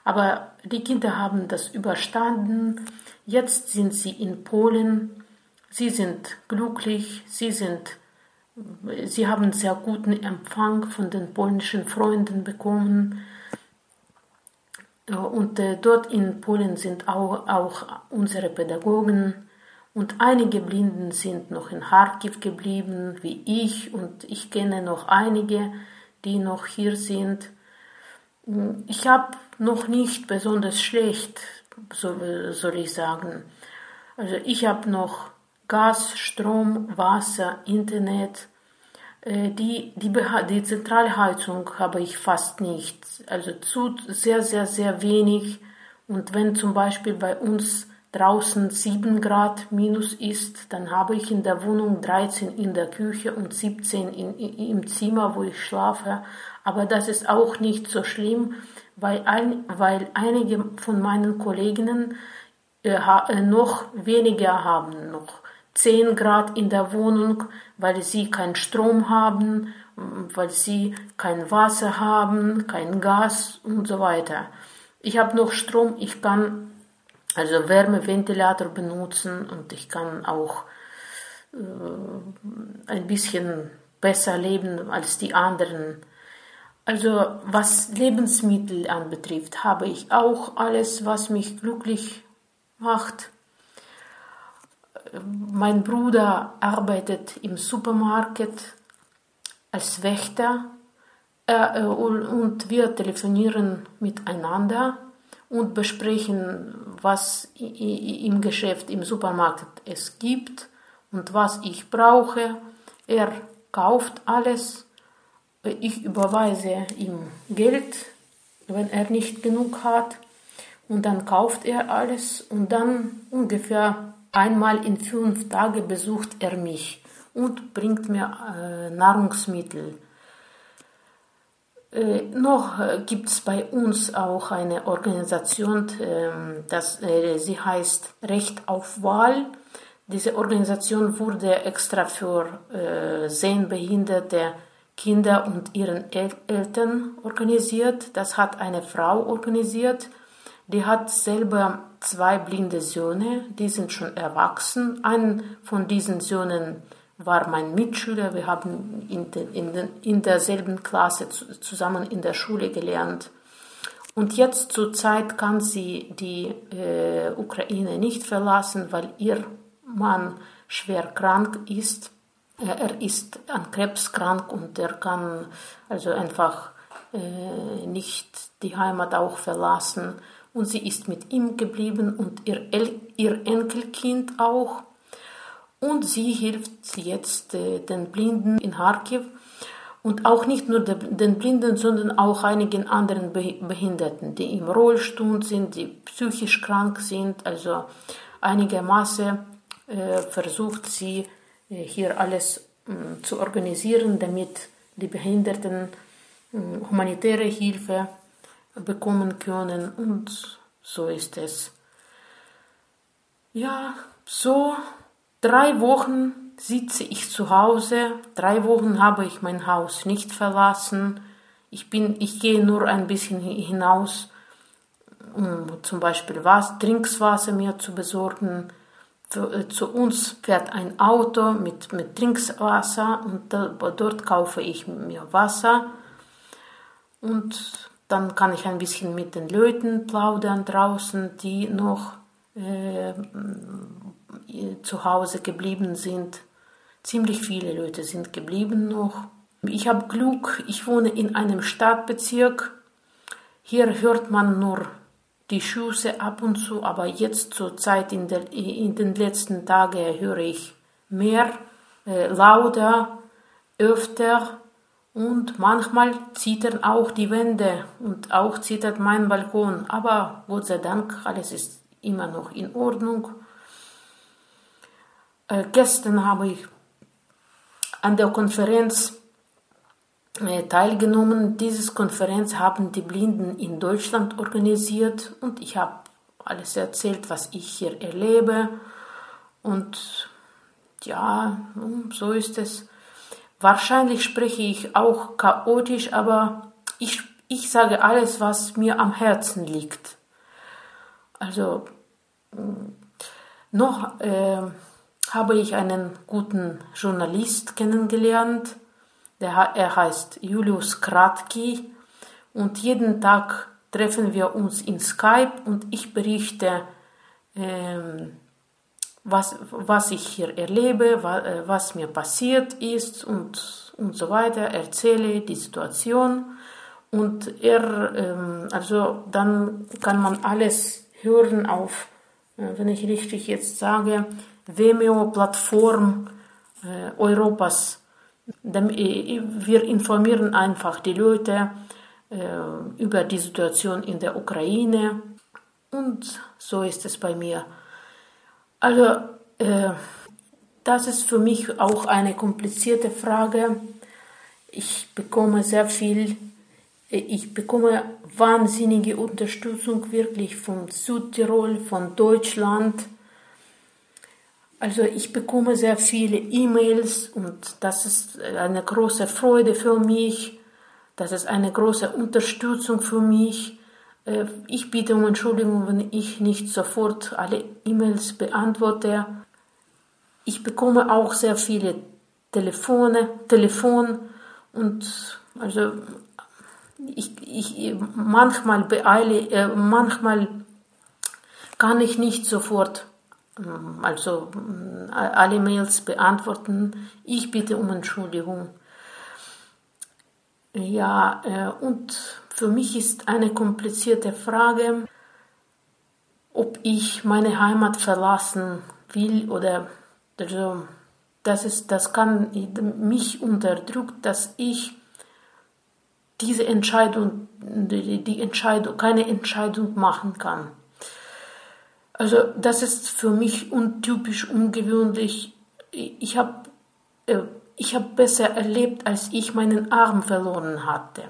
Aber die Kinder haben das überstanden. Jetzt sind sie in Polen Sie sind glücklich, sie sind Sie haben sehr guten Empfang von den polnischen Freunden bekommen. Und äh, dort in Polen sind auch, auch unsere Pädagogen und einige Blinden sind noch in Kharkiv geblieben, wie ich, und ich kenne noch einige, die noch hier sind. Ich habe noch nicht besonders schlecht, so, soll ich sagen. Also ich habe noch Gas, Strom, Wasser, Internet. Äh, die, die, die Zentralheizung habe ich fast nicht. Also zu sehr, sehr, sehr wenig. Und wenn zum Beispiel bei uns draußen 7 Grad minus ist, dann habe ich in der Wohnung 13 in der Küche und 17 in, im Zimmer, wo ich schlafe. Aber das ist auch nicht so schlimm, weil, ein, weil einige von meinen Kolleginnen äh, äh noch weniger haben, noch 10 Grad in der Wohnung, weil sie keinen Strom haben, weil sie kein Wasser haben, kein Gas und so weiter. Ich habe noch Strom, ich kann also Wärmeventilator benutzen und ich kann auch äh, ein bisschen besser leben als die anderen. Also was Lebensmittel anbetrifft, habe ich auch alles, was mich glücklich macht mein Bruder arbeitet im Supermarkt als Wächter äh, und wir telefonieren miteinander und besprechen, was im Geschäft, im Supermarkt es gibt und was ich brauche. Er kauft alles. Ich überweise ihm Geld, wenn er nicht genug hat. Und dann kauft er alles und dann ungefähr einmal in fünf Tagen besucht er mich und bringt mir äh, Nahrungsmittel. Äh, noch äh, gibt es bei uns auch eine Organisation, äh, das, äh, sie heißt Recht auf Wahl. Diese Organisation wurde extra für äh, sehbehinderte Kinder und ihren El Eltern organisiert. Das hat eine Frau organisiert. Die hat selber zwei blinde Söhne, die sind schon erwachsen. Einen von diesen Söhnen war mein Mitschüler. Wir haben in, de, in, de, in derselben Klasse zusammen in der Schule gelernt. Und jetzt zur Zeit kann sie die äh, Ukraine nicht verlassen, weil ihr Mann schwer krank ist. Er ist an Krebs krank und er kann also einfach äh, nicht die Heimat auch verlassen und sie ist mit ihm geblieben und ihr, El ihr Enkelkind auch. Und sie hilft jetzt äh, den Blinden in Kharkiv und auch nicht nur de, den Blinden, sondern auch einigen anderen Be Behinderten, die im Rollstuhl sind, die psychisch krank sind. Also einigermaßen äh, versucht sie äh, hier alles äh, zu organisieren, damit die Behinderten äh, humanitäre Hilfe bekommen können und so ist es. Ja, so drei Wochen sitze ich zu Hause, drei Wochen habe ich mein Haus nicht verlassen. Ich bin, ich gehe nur ein bisschen hinaus, um zum Beispiel was, Trinkswasser mir zu besorgen. Für, äh, zu uns fährt ein Auto mit, mit Trinkswasser und da, dort kaufe ich mir Wasser. Und dann kann ich ein bisschen mit den Leuten plaudern draußen, die noch äh, zu Hause geblieben sind. Ziemlich viele Leute sind geblieben noch. Ich habe Glück, ich wohne in einem Stadtbezirk. Hier hört man nur die Schüsse ab und zu, aber jetzt zur Zeit in, der, in den letzten Tagen höre ich mehr, äh, lauter, öfter und manchmal zittern auch die Wände und auch zittert mein Balkon. Aber Gott sei Dank, alles ist immer noch in Ordnung. Äh, gestern habe ich an der Konferenz äh, teilgenommen. Diese Konferenz haben die Blinden in Deutschland organisiert und ich habe alles erzählt, was ich hier erlebe. Und ja, so ist es. Wahrscheinlich spreche ich auch chaotisch, aber ich, ich sage alles, was mir am Herzen liegt. Also mm, noch äh, habe ich einen guten Journalist kennengelernt. Der, er heißt Julius Kratki und jeden Tag treffen wir uns in Skype und ich berichte ähm, was, was ich hier erlebe, äh, was mir passiert ist und, und so weiter, erzähle die Situation und er, ähm, also dann kann man alles hören auf, äh, wenn ich richtig jetzt sage, Vimeo-Plattform äh, Europas. Wir informieren einfach die Leute über die Situation in der Ukraine und so ist es bei mir. Also, äh, das ist für mich auch eine komplizierte Frage. Ich bekomme sehr viel, äh, ich bekomme wahnsinnige Unterstützung wirklich von Südtirol, von Deutschland. Also ich bekomme sehr viele E-Mails und das ist eine große Freude für mich. Das ist eine große Unterstützung für mich. Äh, ich bitte um Entschuldigung, wenn ich nicht sofort alle E-Mails beantworte. Ich bekomme auch sehr viele Telefone, Telefon und also ich, ich manchmal beeile, äh, manchmal kann ich nicht sofort also äh, alle Mails beantworten. Ich bitte um Entschuldigung. Ja, äh, und für mich ist eine komplizierte Frage, ob ich meine Heimat verlassen will oder also das ist, das kann mich unterdrückt, dass ich diese Entscheidung, die Entscheidung, keine Entscheidung machen kann. Also das ist für mich untypisch, ungewöhnlich. Ich habe äh, ich habe besser erlebt, als ich meinen Arm verloren hatte.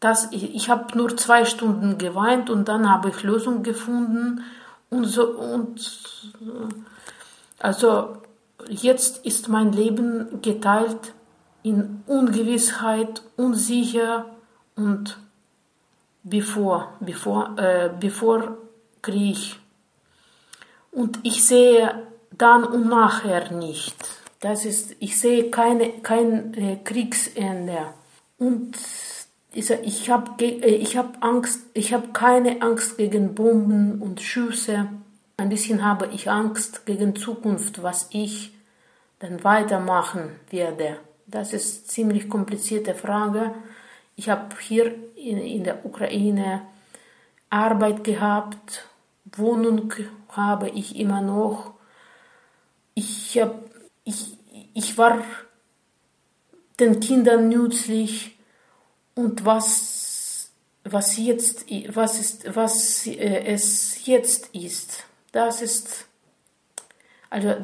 Das, ich habe nur zwei Stunden geweint und dann habe ich Lösung gefunden und so und also jetzt ist mein Leben geteilt in Ungewissheit, unsicher und bevor, bevor, äh, bevor Krieg. Und ich sehe dann und nachher nicht. Das ist, ich sehe keine, kein äh, Kriegsende. Und ich habe äh, ich hab Angst, ich habe keine Angst gegen Bomben und Schüsse. Ein bisschen habe ich Angst gegen Zukunft, was ich dann weitermachen werde. Das ist eine ziemlich komplizierte Frage. Ich habe hier in, in der Ukraine Arbeit gehabt, Wohnung habe ich immer noch. Ich habe ich, ich war den Kindern nützlich und was, was jetzt, was ist, was äh, es jetzt ist, das ist, also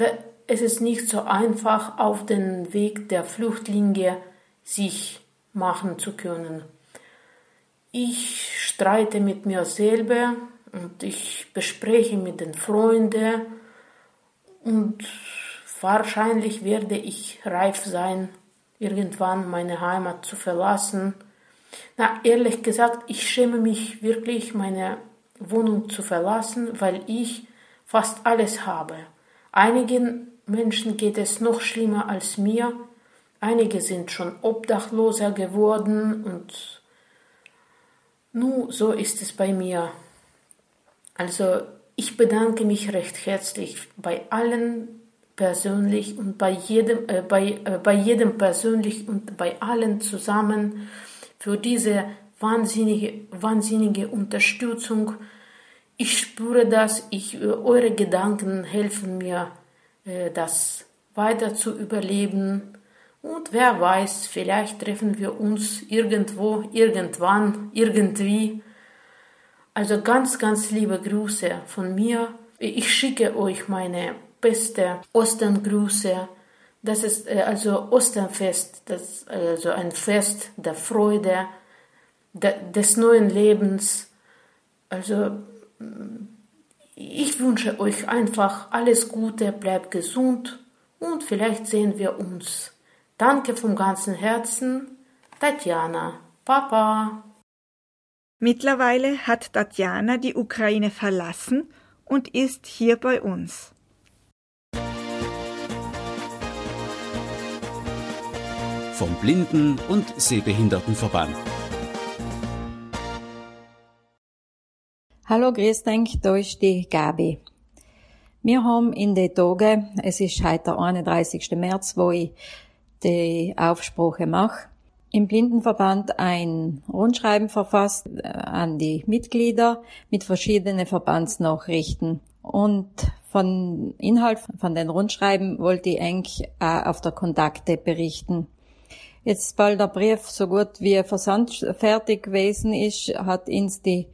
es ist nicht so einfach, auf den Weg der Flüchtlinge sich machen zu können. Ich streite mit mir selber und ich bespreche mit den Freunden und Wahrscheinlich werde ich reif sein, irgendwann meine Heimat zu verlassen. Na, ehrlich gesagt, ich schäme mich wirklich, meine Wohnung zu verlassen, weil ich fast alles habe. Einigen Menschen geht es noch schlimmer als mir. Einige sind schon obdachloser geworden und nun, so ist es bei mir. Also, ich bedanke mich recht herzlich bei allen persönlich und bei jedem, äh, bei, äh, bei jedem persönlich und bei allen zusammen für diese wahnsinnige, wahnsinnige Unterstützung. Ich spüre das, ich, äh, eure Gedanken helfen mir, äh, das weiter zu überleben. Und wer weiß, vielleicht treffen wir uns irgendwo, irgendwann, irgendwie. Also ganz, ganz liebe Grüße von mir. Ich schicke euch meine beste Osterngrüße. Das ist äh, also Osternfest, das also ein Fest der Freude, des neuen Lebens. Also ich wünsche euch einfach alles Gute, bleibt gesund und vielleicht sehen wir uns. Danke vom ganzen Herzen, Tatjana. Papa. Mittlerweile hat Tatjana die Ukraine verlassen und ist hier bei uns. vom Blinden- und Sehbehindertenverband. Hallo, grüß dich, da ist die Gabi. Wir haben in den Tagen, es ist heute der 31. März, wo ich die Aufsprache mache, im Blindenverband ein Rundschreiben verfasst äh, an die Mitglieder mit verschiedenen Verbandsnachrichten. Und von Inhalt von den Rundschreiben wollte ich eigentlich auch auf der Kontakte berichten. Jetzt, bald der Brief so gut wie versandfertig gewesen ist, hat uns die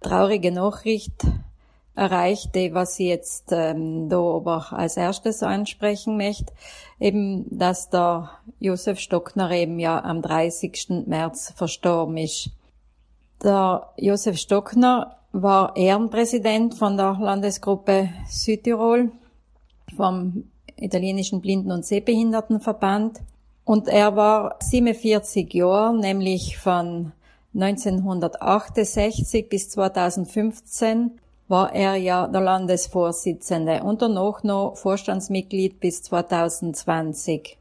traurige Nachricht erreicht, die was ich jetzt ähm, da aber als erstes ansprechen möchte, eben, dass der Josef Stockner eben ja am 30. März verstorben ist. Der Josef Stockner war Ehrenpräsident von der Landesgruppe Südtirol vom italienischen Blinden- und Sehbehindertenverband und er war 47 Jahre, nämlich von 1968 bis 2015 war er ja der Landesvorsitzende und danach noch Vorstandsmitglied bis 2020.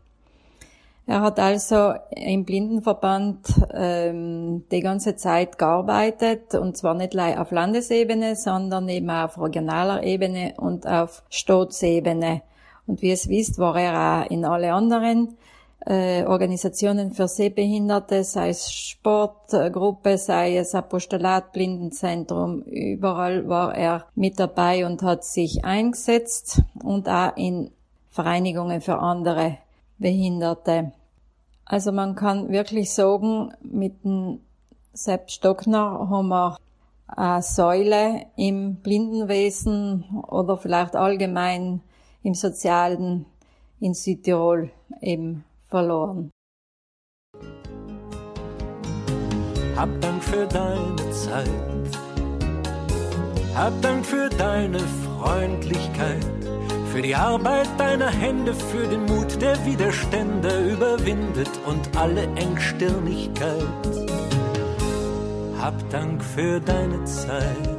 Er hat also im Blindenverband ähm, die ganze Zeit gearbeitet und zwar nicht nur auf Landesebene, sondern eben auch auf regionaler Ebene und auf Staatsebene. Und wie es wisst, war er auch in alle anderen äh, Organisationen für Sehbehinderte, sei es Sportgruppe, sei es Apostolat, Blindenzentrum, überall war er mit dabei und hat sich eingesetzt und auch in Vereinigungen für andere Behinderte. Also man kann wirklich sagen, mit dem Sepp Stockner haben wir eine Säule im Blindenwesen oder vielleicht allgemein im Sozialen in Südtirol eben verloren. Hab Dank für deine Zeit. Hab Dank für deine Freundlichkeit, für die Arbeit deiner Hände, für den Mut, der Widerstände überwindet und alle Engstirnigkeit. Hab Dank für deine Zeit.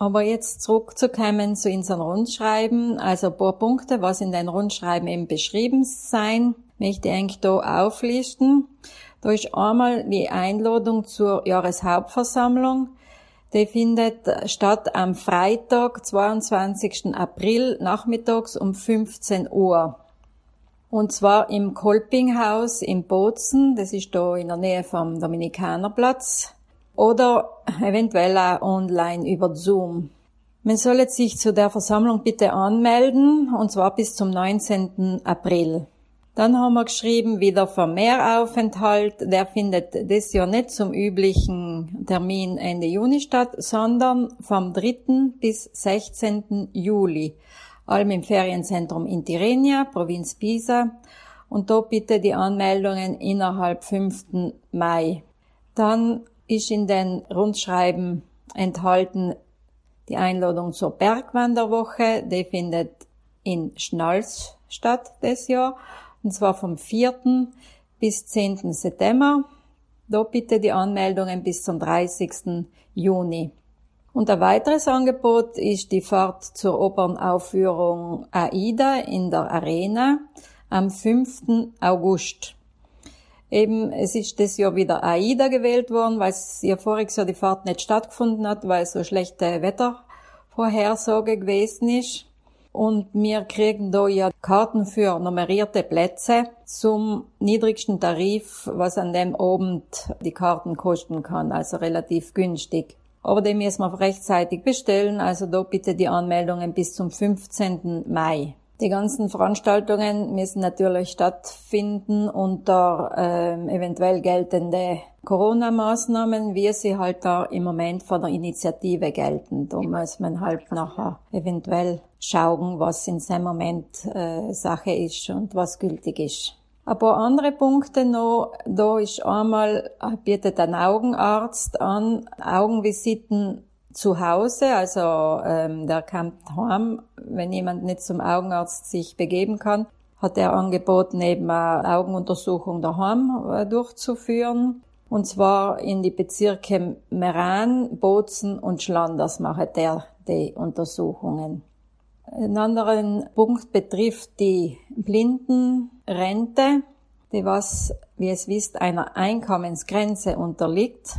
Aber jetzt zurückzukommen zu unserem Rundschreiben, also ein paar Punkte, was in den Rundschreiben eben beschrieben sein, möchte ich eigentlich da auflisten. Da ist einmal die Einladung zur Jahreshauptversammlung. Die findet statt am Freitag, 22. April, nachmittags um 15 Uhr. Und zwar im Kolpinghaus in Bozen, das ist da in der Nähe vom Dominikanerplatz oder eventuell auch online über Zoom. Man soll sich zu der Versammlung bitte anmelden, und zwar bis zum 19. April. Dann haben wir geschrieben, wieder Vermehraufenthalt. Der findet das Jahr nicht zum üblichen Termin Ende Juni statt, sondern vom 3. bis 16. Juli. Allem im Ferienzentrum in Tirrenia, Provinz Pisa. Und da bitte die Anmeldungen innerhalb 5. Mai. Dann ist in den Rundschreiben enthalten die Einladung zur Bergwanderwoche. Die findet in Schnalz statt des Jahr. Und zwar vom 4. bis 10. September. Da bitte die Anmeldungen bis zum 30. Juni. Und ein weiteres Angebot ist die Fahrt zur Opernaufführung AIDA in der Arena am 5. August. Eben, es ist das Jahr wieder AIDA gewählt worden, weil es ja voriges Jahr die Fahrt nicht stattgefunden hat, weil so schlechte Wettervorhersage gewesen ist. Und wir kriegen da ja Karten für nummerierte Plätze zum niedrigsten Tarif, was an dem Abend die Karten kosten kann, also relativ günstig. Aber die müssen wir rechtzeitig bestellen, also da bitte die Anmeldungen bis zum 15. Mai. Die ganzen Veranstaltungen müssen natürlich stattfinden unter ähm, eventuell geltende Corona-Maßnahmen, wie sie halt da im Moment von der Initiative gelten. Da muss man halt nachher eventuell schauen, was in seinem Moment äh, Sache ist und was gültig ist. Ein paar andere Punkte noch. Da ist einmal, bietet ein Augenarzt an, Augenvisiten zu Hause, also ähm, der kommt heim, wenn jemand nicht zum Augenarzt sich begeben kann, hat er angeboten, eben eine Augenuntersuchung daheim äh, durchzuführen. Und zwar in die Bezirke Meran, Bozen und Schlanders macht er die Untersuchungen. Ein anderen Punkt betrifft die Blindenrente, die was, wie es wisst, einer Einkommensgrenze unterliegt.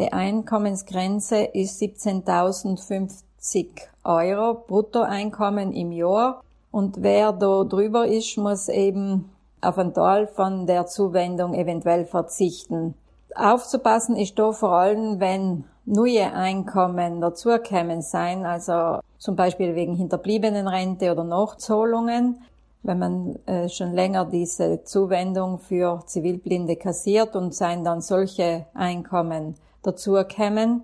Die Einkommensgrenze ist 17.050 Euro Bruttoeinkommen im Jahr. Und wer da drüber ist, muss eben auf einen Teil von der Zuwendung eventuell verzichten. Aufzupassen ist da vor allem, wenn neue Einkommen dazukommen sein, also zum Beispiel wegen Hinterbliebenenrente oder Nachzahlungen, wenn man äh, schon länger diese Zuwendung für Zivilblinde kassiert und seien dann solche Einkommen dazu kommen,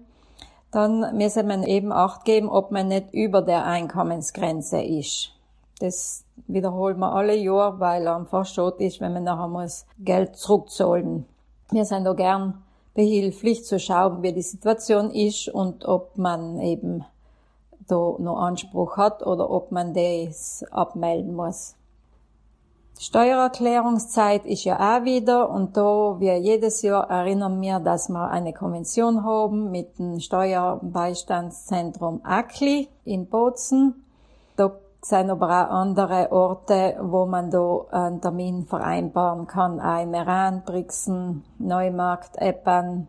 dann müsse man eben Acht geben, ob man nicht über der Einkommensgrenze ist. Das wiederholt man alle Jahre, weil einfach schon ist, wenn man nachher muss Geld zurückzahlen. Wir sind da gern behilflich zu schauen, wie die Situation ist und ob man eben da noch Anspruch hat oder ob man das abmelden muss. Steuererklärungszeit ist ja auch wieder und da wir jedes Jahr erinnern wir, dass wir eine Konvention haben mit dem Steuerbeistandszentrum ACLI in Bozen. Da sind aber auch andere Orte, wo man da einen Termin vereinbaren kann. Auch in Meran, Brixen, Neumarkt, Eppan.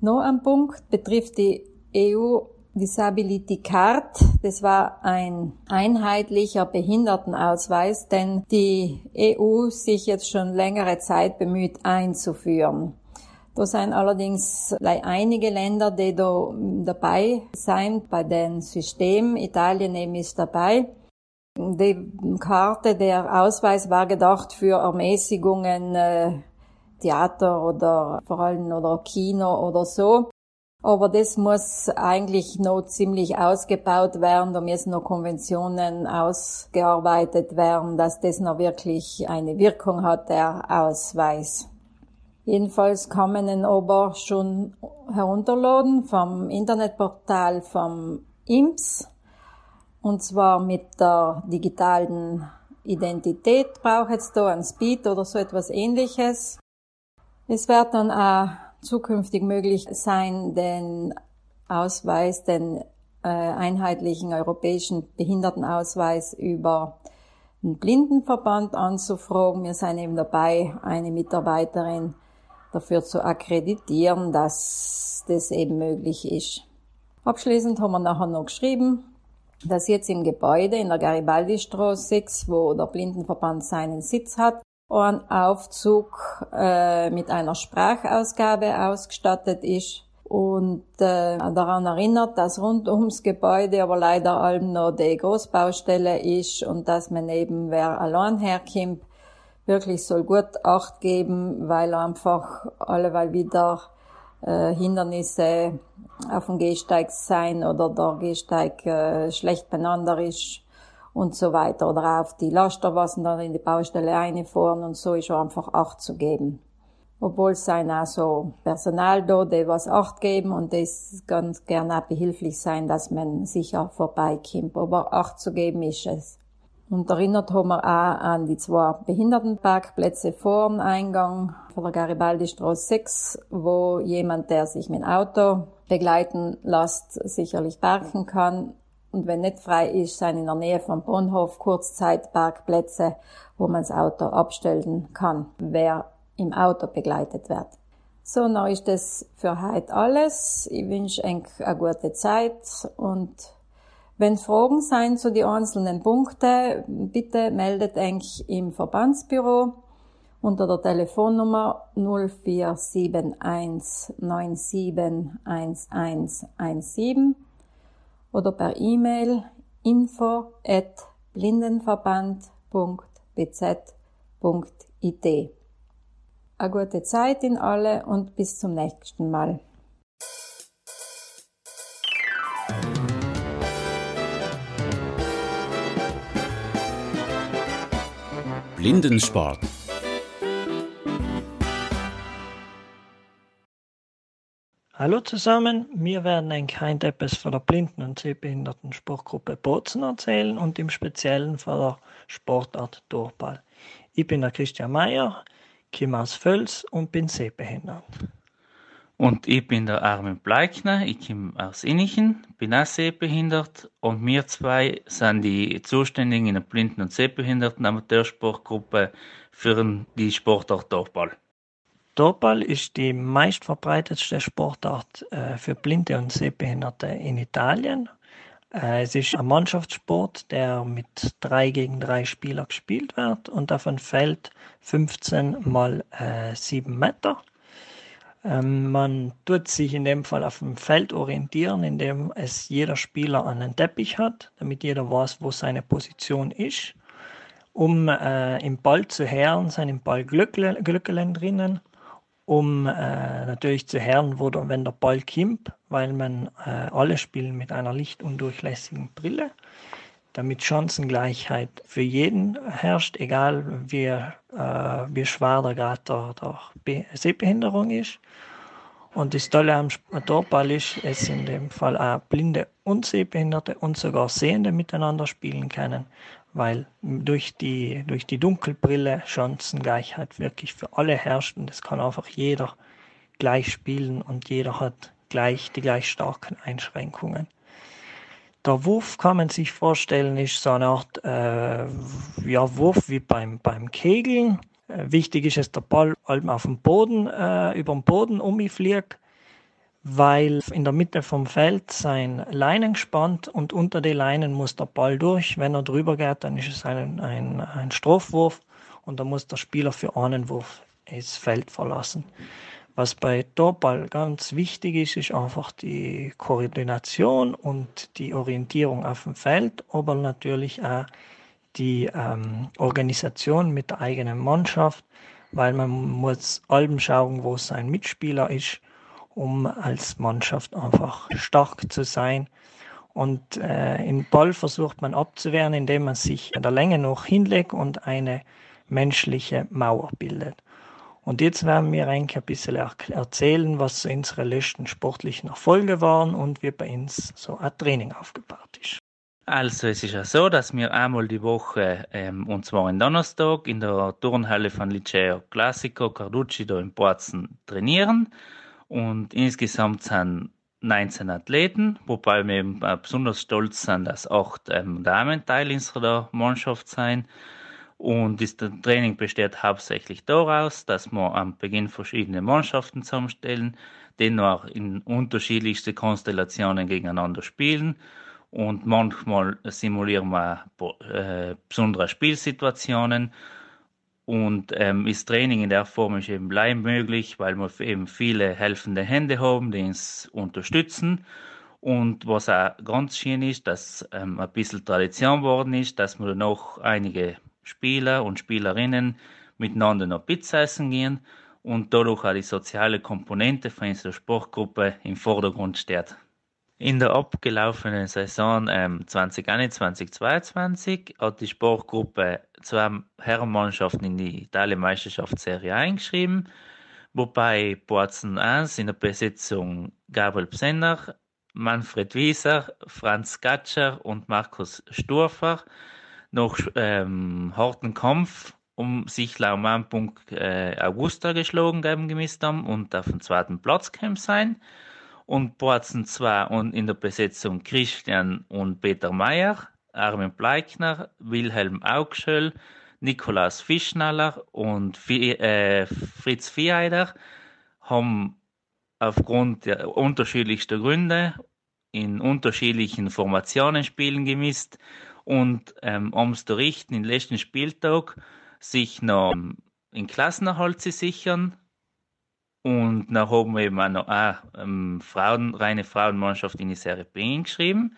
Noch ein Punkt betrifft die EU Disability Card. Das war ein einheitlicher Behindertenausweis, den die EU sich jetzt schon längere Zeit bemüht einzuführen. Da sind allerdings einige Länder, die da dabei sind bei dem System. Italien eben ist dabei. Die Karte, der Ausweis war gedacht für Ermäßigungen, äh, Theater oder vor allem oder Kino oder so. Aber das muss eigentlich noch ziemlich ausgebaut werden. Da müssen noch Konventionen ausgearbeitet werden, dass das noch wirklich eine Wirkung hat, der Ausweis. Jedenfalls kann man ihn aber schon herunterladen vom Internetportal vom IMS. Und zwar mit der digitalen Identität braucht es da ein Speed oder so etwas ähnliches. Es wird dann auch zukünftig möglich sein, den Ausweis, den äh, einheitlichen europäischen Behindertenausweis über den Blindenverband anzufragen. Wir sind eben dabei, eine Mitarbeiterin dafür zu akkreditieren, dass das eben möglich ist. Abschließend haben wir nachher noch geschrieben, dass jetzt im Gebäude in der Garibaldi-Straße 6, wo der Blindenverband seinen Sitz hat, ein Aufzug äh, mit einer Sprachausgabe ausgestattet ist. Und äh, daran erinnert, dass rund ums Gebäude aber leider allem noch die Großbaustelle ist und dass man eben, wer allein herkommt, wirklich soll gut Acht geben, weil einfach alleweil wieder äh, Hindernisse auf dem Gehsteig sein oder der Gehsteig äh, schlecht beieinander ist und so weiter. Oder auf die Laster, was dann in die Baustelle einfahren und so ist auch einfach Acht zu geben. Obwohl es sein auch so Personal da, die was Acht geben und das ganz gerne auch behilflich sein, dass man sicher vorbeikommt. Aber Acht zu geben ist es. Und erinnert haben wir auch an die zwei Behindertenparkplätze vor dem Eingang von der Garibaldi-Straße 6, wo jemand, der sich mit dem Auto begleiten lässt, sicherlich parken kann und wenn nicht frei ist, sind in der Nähe vom Bahnhof Kurzzeitparkplätze, wo man das Auto abstellen kann, wer im Auto begleitet wird. So, dann ist das für heute alles. Ich wünsche euch eine gute Zeit und wenn Fragen sein zu den einzelnen Punkten, bitte meldet euch im Verbandsbüro unter der Telefonnummer 0471 971117 oder per E-Mail info at blindenverband.bz.it. Eine gute Zeit in alle und bis zum nächsten Mal. Blindensport. Hallo zusammen, wir werden ein klein etwas von der Blinden- und Sehbehinderten Sportgruppe Bozen erzählen und im Speziellen von der Sportart Durchball. Ich bin der Christian Mayer, komme aus Völs und bin sehbehindert. Und ich bin der Armin Bleikner, ich komme aus Innichen, bin auch sehbehindert und wir zwei sind die Zuständigen in der Blinden- und Sehbehinderten Amateursportgruppe für die Sportart Durchball. Dopball ist die meistverbreitetste Sportart äh, für Blinde und Sehbehinderte in Italien. Äh, es ist ein Mannschaftssport, der mit drei gegen drei Spieler gespielt wird und ein Feld 15 mal äh, 7 Meter. Ähm, man tut sich in dem Fall auf dem Feld orientieren, indem es jeder Spieler einen Teppich hat, damit jeder weiß, wo seine Position ist. Um äh, im Ball zu hören, sind im Ball Glückelen drinnen um äh, natürlich zu hören, wo der, wenn der Ball kommt, weil man äh, alle spielen mit einer lichtundurchlässigen Brille, damit Chancengleichheit für jeden herrscht, egal wie, äh, wie schwer der Grad der, der Sehbehinderung ist. Und das Tolle am Torball ist, es in dem Fall auch Blinde und Sehbehinderte und sogar Sehende miteinander spielen können weil durch die, durch die Dunkelbrille Chancengleichheit wirklich für alle herrscht und es kann einfach jeder gleich spielen und jeder hat gleich die gleich starken Einschränkungen. Der Wurf kann man sich vorstellen, ist so eine Art äh, ja, Wurf wie beim, beim Kegeln. Äh, wichtig ist, dass der Ball auf dem Boden, äh, über den Boden umfliegt weil in der Mitte vom Feld sein Leinen gespannt und unter die Leinen muss der Ball durch. Wenn er drüber geht, dann ist es ein, ein, ein Strafwurf und dann muss der Spieler für einen Wurf das Feld verlassen. Was bei Torball ganz wichtig ist, ist einfach die Koordination und die Orientierung auf dem Feld, aber natürlich auch die ähm, Organisation mit der eigenen Mannschaft, weil man muss allem schauen, wo sein Mitspieler ist, um als Mannschaft einfach stark zu sein. Und äh, im Ball versucht man abzuwehren, indem man sich in der Länge noch hinlegt und eine menschliche Mauer bildet. Und jetzt werden wir ein bisschen erzählen, was unsere letzten sportlichen Erfolge waren und wie bei uns so ein Training aufgebaut ist. Also es ist ja so, dass wir einmal die Woche, ähm, und zwar in Donnerstag, in der Turnhalle von Liceo Classico Carducci da in Porzen trainieren. Und insgesamt sind 19 Athleten, wobei wir eben besonders stolz sind, dass acht ähm, Damen Teil unserer Mannschaft sein. Und das Training besteht hauptsächlich daraus, dass wir am Beginn verschiedene Mannschaften zusammenstellen, die noch in unterschiedlichste Konstellationen gegeneinander spielen. Und manchmal simulieren wir äh, besondere Spielsituationen. Und ähm, das Training in der Form ist eben leicht möglich, weil wir eben viele helfende Hände haben, die uns unterstützen. Und was auch ganz schön ist, dass ähm, ein bisschen Tradition geworden ist, dass wir noch einige Spieler und Spielerinnen miteinander noch Pizza essen gehen und dadurch auch die soziale Komponente von unserer Sportgruppe im Vordergrund steht. In der abgelaufenen Saison ähm, 2021-2022 hat die Sportgruppe zwei Herrenmannschaften in die Italien-Meisterschaftsserie eingeschrieben, wobei Borzen 1 in der Besetzung Gabriel Psenner, Manfred Wieser, Franz Gatscher und Markus Sturfer noch ähm, harten Kampf um sich laut am Punkt äh, Augusta geschlagen haben gemisst haben und auf dem zweiten Platz gekommen sein. Und Borzen 2 und in der Besetzung Christian und Peter Meyer, Armin Bleikner, Wilhelm Augschöll, Nikolaus Fischnaller und äh, Fritz Vieheider haben aufgrund der unterschiedlichsten Gründe in unterschiedlichen Formationen spielen gemisst und ähm, ums zu richten, im letzten Spieltag sich noch in Klassenerhalt zu sichern. Und haben wir eben auch noch eine ähm, Frauen, reine Frauenmannschaft in die Serie B geschrieben,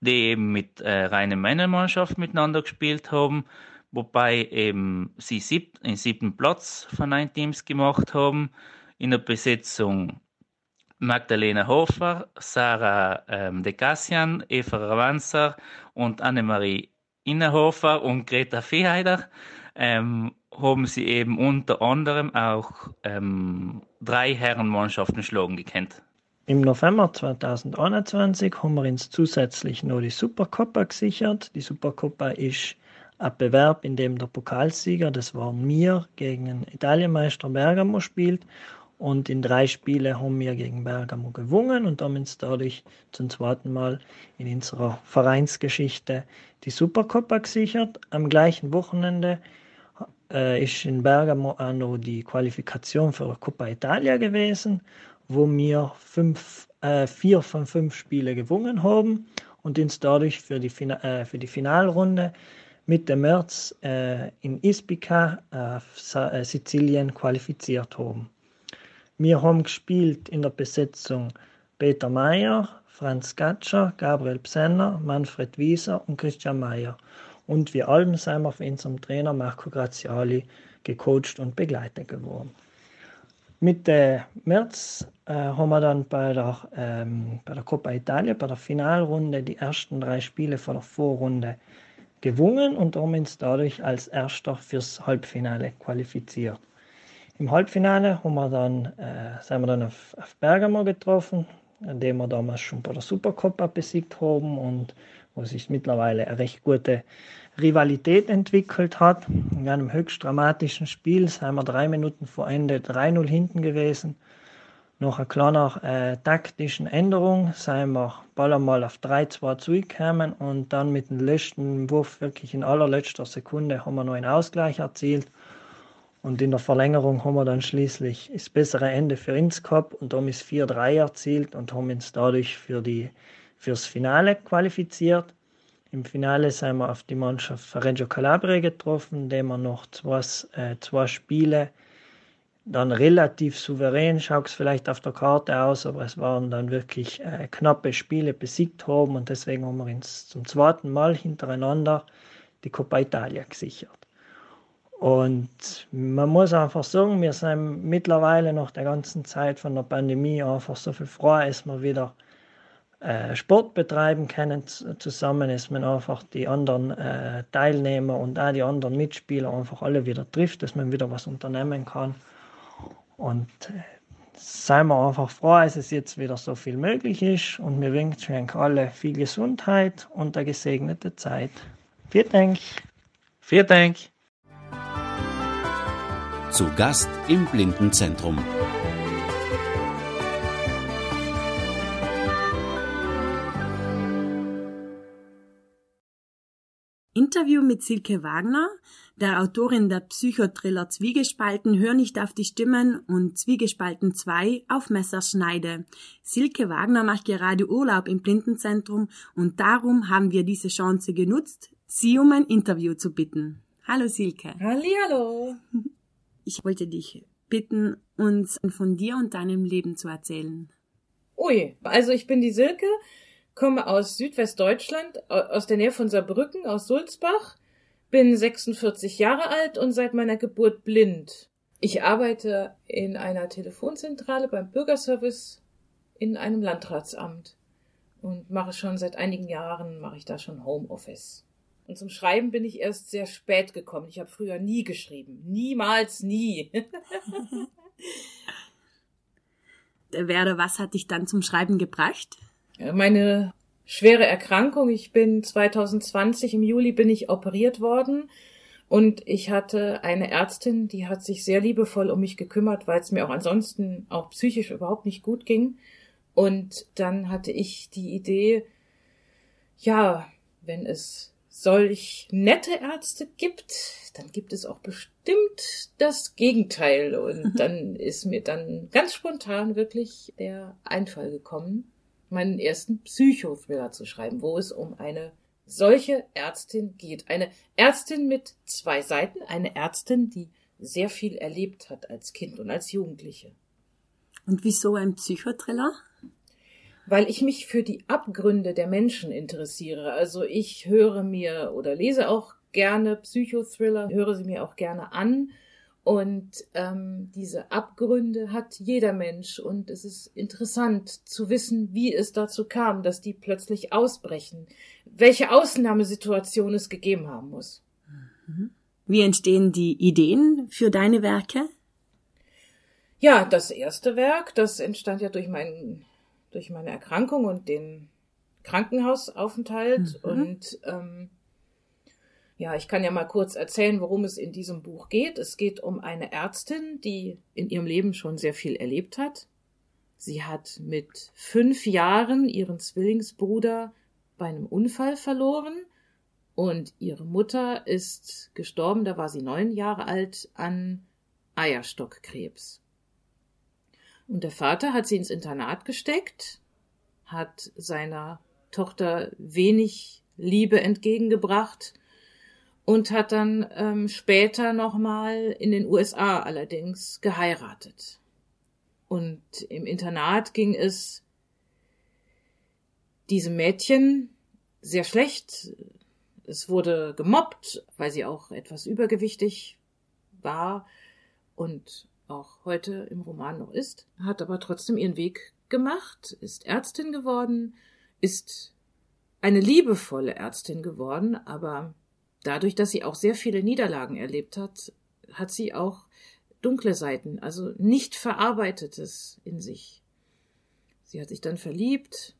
die eben mit äh, reiner Männermannschaft miteinander gespielt haben, wobei eben sie sieb, den siebten Platz von neun Teams gemacht haben. In der Besetzung Magdalena Hofer, Sarah ähm, de Cassian, Eva Ravanzer und Annemarie Innerhofer und Greta Viehheider ähm, haben sie eben unter anderem auch ähm, drei Herrenmannschaften schlagen gekannt. Im November 2021 haben wir uns zusätzlich noch die Supercoppa gesichert. Die Supercoppa ist ein Bewerb, in dem der Pokalsieger, das waren wir, gegen den Italienmeister Bergamo spielt und in drei Spielen haben wir gegen Bergamo gewonnen und haben uns dadurch zum zweiten Mal in unserer Vereinsgeschichte die Supercoppa gesichert. Am gleichen Wochenende äh, ist in Bergamo auch noch die Qualifikation für Coppa Italia gewesen, wo wir fünf, äh, vier von fünf Spielen gewonnen haben und uns dadurch für die, äh, für die Finalrunde Mitte März äh, in Ispica, äh, Sizilien, qualifiziert haben. Wir haben gespielt in der Besetzung Peter Mayer, Franz Gatscher, Gabriel Psenner, Manfred Wieser und Christian Mayer. Und wir allen sind von unserem Trainer Marco Graziali gecoacht und begleitet geworden. Mitte März äh, haben wir dann bei der, ähm, bei der Coppa Italia, bei der Finalrunde, die ersten drei Spiele von der Vorrunde gewonnen und haben uns dadurch als Erster fürs Halbfinale qualifiziert. Im Halbfinale haben wir dann, äh, sind wir dann auf, auf Bergamo getroffen, den wir damals schon bei der Supercoppa besiegt haben und wo sich mittlerweile eine recht gute Rivalität entwickelt hat. In einem höchst dramatischen Spiel sind wir drei Minuten vor Ende 3-0 hinten gewesen. Nach einer kleinen äh, taktischen Änderung sind wir bald einmal auf 3-2 zurückgekommen und dann mit dem letzten Wurf, wirklich in allerletzter Sekunde, haben wir noch einen Ausgleich erzielt und in der Verlängerung haben wir dann schließlich das bessere Ende für uns gehabt und haben es 4-3 erzielt und haben uns dadurch für die, fürs Finale qualifiziert. Im Finale sind wir auf die Mannschaft von Reggio Calabria getroffen, indem wir noch zwei, äh, zwei Spiele dann relativ souverän, schaut es vielleicht auf der Karte aus, aber es waren dann wirklich äh, knappe Spiele besiegt haben und deswegen haben wir uns zum zweiten Mal hintereinander die Coppa Italia gesichert. Und man muss einfach sagen, wir sind mittlerweile nach der ganzen Zeit von der Pandemie einfach so viel froh, dass wir wieder äh, Sport betreiben können zusammen, dass man einfach die anderen äh, Teilnehmer und auch die anderen Mitspieler einfach alle wieder trifft, dass man wieder was unternehmen kann. Und äh, seien wir einfach froh, dass es jetzt wieder so viel möglich ist und wir wünschen alle viel Gesundheit und eine gesegnete Zeit. Vielen Dank. Vielen Dank. Zu Gast im Blindenzentrum. Interview mit Silke Wagner, der Autorin der Psychotriller Zwiegespalten Hör nicht auf die Stimmen und Zwiegespalten 2 auf Messerschneide. Silke Wagner macht gerade Urlaub im Blindenzentrum und darum haben wir diese Chance genutzt, sie um ein Interview zu bitten. Hallo Silke. Hallihallo. Ich wollte dich bitten, uns von dir und deinem Leben zu erzählen. Ui, also ich bin die Silke, komme aus Südwestdeutschland, aus der Nähe von Saarbrücken, aus Sulzbach, bin 46 Jahre alt und seit meiner Geburt blind. Ich arbeite in einer Telefonzentrale beim Bürgerservice in einem Landratsamt und mache schon seit einigen Jahren, mache ich da schon Homeoffice. Und zum Schreiben bin ich erst sehr spät gekommen. Ich habe früher nie geschrieben. Niemals nie. (laughs) Werde, was hat dich dann zum Schreiben gebracht? Meine schwere Erkrankung. Ich bin 2020 im Juli bin ich operiert worden und ich hatte eine Ärztin, die hat sich sehr liebevoll um mich gekümmert, weil es mir auch ansonsten auch psychisch überhaupt nicht gut ging. Und dann hatte ich die Idee, ja, wenn es solch nette Ärzte gibt, dann gibt es auch bestimmt das Gegenteil. Und dann ist mir dann ganz spontan wirklich der Einfall gekommen, meinen ersten Psychothriller zu schreiben, wo es um eine solche Ärztin geht. Eine Ärztin mit zwei Seiten, eine Ärztin, die sehr viel erlebt hat als Kind und als Jugendliche. Und wieso ein Psychothriller? Weil ich mich für die Abgründe der Menschen interessiere. Also ich höre mir oder lese auch gerne Psychothriller, höre sie mir auch gerne an. Und ähm, diese Abgründe hat jeder Mensch. Und es ist interessant zu wissen, wie es dazu kam, dass die plötzlich ausbrechen, welche Ausnahmesituation es gegeben haben muss. Mhm. Wie entstehen die Ideen für deine Werke? Ja, das erste Werk, das entstand ja durch meinen durch meine Erkrankung und den Krankenhausaufenthalt. Mhm. Und ähm, ja, ich kann ja mal kurz erzählen, worum es in diesem Buch geht. Es geht um eine Ärztin, die in ihrem Leben schon sehr viel erlebt hat. Sie hat mit fünf Jahren ihren Zwillingsbruder bei einem Unfall verloren und ihre Mutter ist gestorben, da war sie neun Jahre alt, an Eierstockkrebs. Und der Vater hat sie ins Internat gesteckt, hat seiner Tochter wenig Liebe entgegengebracht und hat dann ähm, später nochmal in den USA allerdings geheiratet. Und im Internat ging es diesem Mädchen sehr schlecht. Es wurde gemobbt, weil sie auch etwas übergewichtig war und auch heute im Roman noch ist, hat aber trotzdem ihren Weg gemacht, ist Ärztin geworden, ist eine liebevolle Ärztin geworden, aber dadurch, dass sie auch sehr viele Niederlagen erlebt hat, hat sie auch dunkle Seiten, also nicht verarbeitetes in sich. Sie hat sich dann verliebt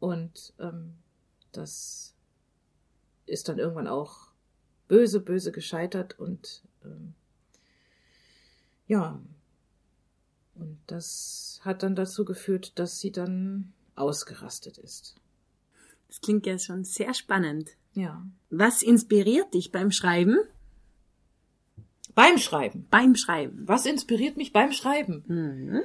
und ähm, das ist dann irgendwann auch böse, böse gescheitert und ähm, ja. Und das hat dann dazu geführt, dass sie dann ausgerastet ist. Das klingt ja schon sehr spannend. Ja. Was inspiriert dich beim Schreiben? Beim Schreiben. Beim Schreiben. Was inspiriert mich beim Schreiben? Mhm.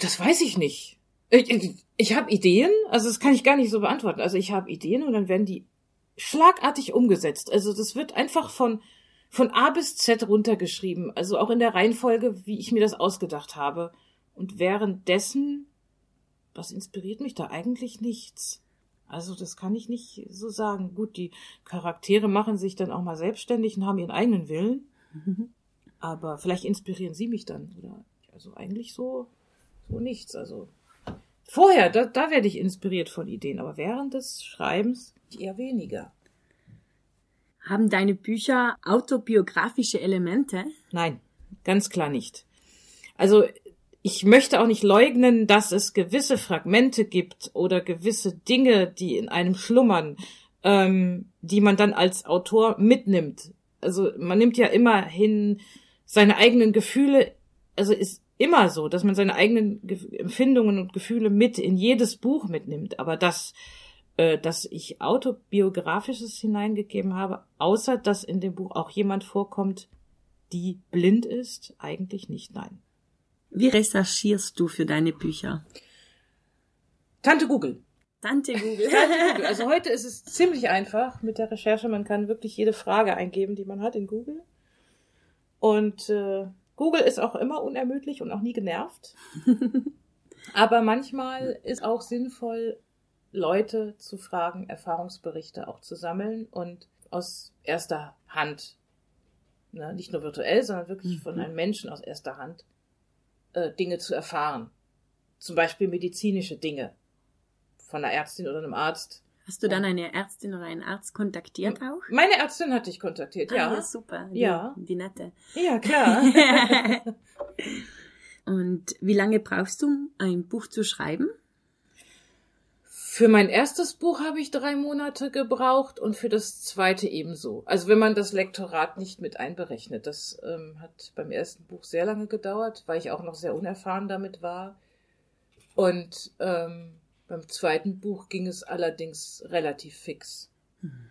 Das weiß ich nicht. Ich, ich, ich habe Ideen, also das kann ich gar nicht so beantworten. Also ich habe Ideen und dann werden die schlagartig umgesetzt. Also das wird einfach von von A bis Z runtergeschrieben, also auch in der Reihenfolge, wie ich mir das ausgedacht habe. Und währenddessen, was inspiriert mich da eigentlich nichts? Also das kann ich nicht so sagen. Gut, die Charaktere machen sich dann auch mal selbstständig und haben ihren eigenen Willen. Aber vielleicht inspirieren sie mich dann. Oder also eigentlich so, so nichts. Also vorher, da, da werde ich inspiriert von Ideen, aber während des Schreibens eher weniger. Haben deine Bücher autobiografische Elemente? Nein, ganz klar nicht. Also ich möchte auch nicht leugnen, dass es gewisse Fragmente gibt oder gewisse Dinge, die in einem schlummern, ähm, die man dann als Autor mitnimmt. Also man nimmt ja immerhin seine eigenen Gefühle, also ist immer so, dass man seine eigenen Ge Empfindungen und Gefühle mit in jedes Buch mitnimmt. Aber das, äh, dass ich autobiografisches hineingegeben habe, außer dass in dem Buch auch jemand vorkommt, die blind ist, eigentlich nicht, nein. Wie recherchierst du für deine Bücher? Tante Google. Tante Google. (laughs) Tante Google. Also heute ist es ziemlich einfach mit der Recherche. Man kann wirklich jede Frage eingeben, die man hat in Google. Und äh, Google ist auch immer unermüdlich und auch nie genervt. (laughs) Aber manchmal ist auch sinnvoll, Leute zu fragen, Erfahrungsberichte auch zu sammeln und aus erster Hand, ne, nicht nur virtuell, sondern wirklich von einem Menschen aus erster Hand äh, Dinge zu erfahren. Zum Beispiel medizinische Dinge von einer Ärztin oder einem Arzt. Hast du dann eine Ärztin oder einen Arzt kontaktiert auch? Meine Ärztin hatte ich kontaktiert, ja. Ah, ja super. Die, Ja. Die nette. Ja, klar. (laughs) Und wie lange brauchst du, ein Buch zu schreiben? Für mein erstes Buch habe ich drei Monate gebraucht und für das zweite ebenso. Also wenn man das Lektorat nicht mit einberechnet. Das ähm, hat beim ersten Buch sehr lange gedauert, weil ich auch noch sehr unerfahren damit war. Und ähm, beim zweiten Buch ging es allerdings relativ fix.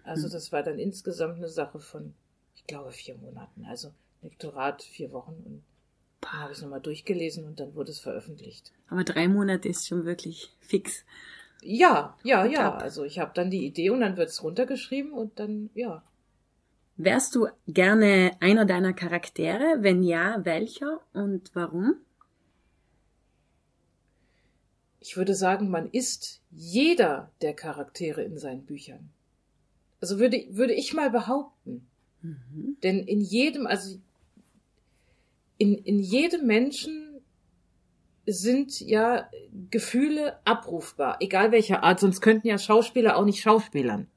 Also das war dann insgesamt eine Sache von, ich glaube, vier Monaten. Also Lektorat vier Wochen und habe ich es nochmal durchgelesen und dann wurde es veröffentlicht. Aber drei Monate ist schon wirklich fix. Ja, ja, ja. ab. Also ich habe dann die Idee und dann wird es runtergeschrieben und dann, ja. Wärst du gerne einer deiner Charaktere? Wenn ja, welcher und warum? Ich würde sagen, man ist jeder der Charaktere in seinen Büchern. Also würde, würde ich mal behaupten. Denn in jedem, also in, in jedem Menschen sind ja Gefühle abrufbar, egal welcher Art, sonst könnten ja Schauspieler auch nicht Schauspielern,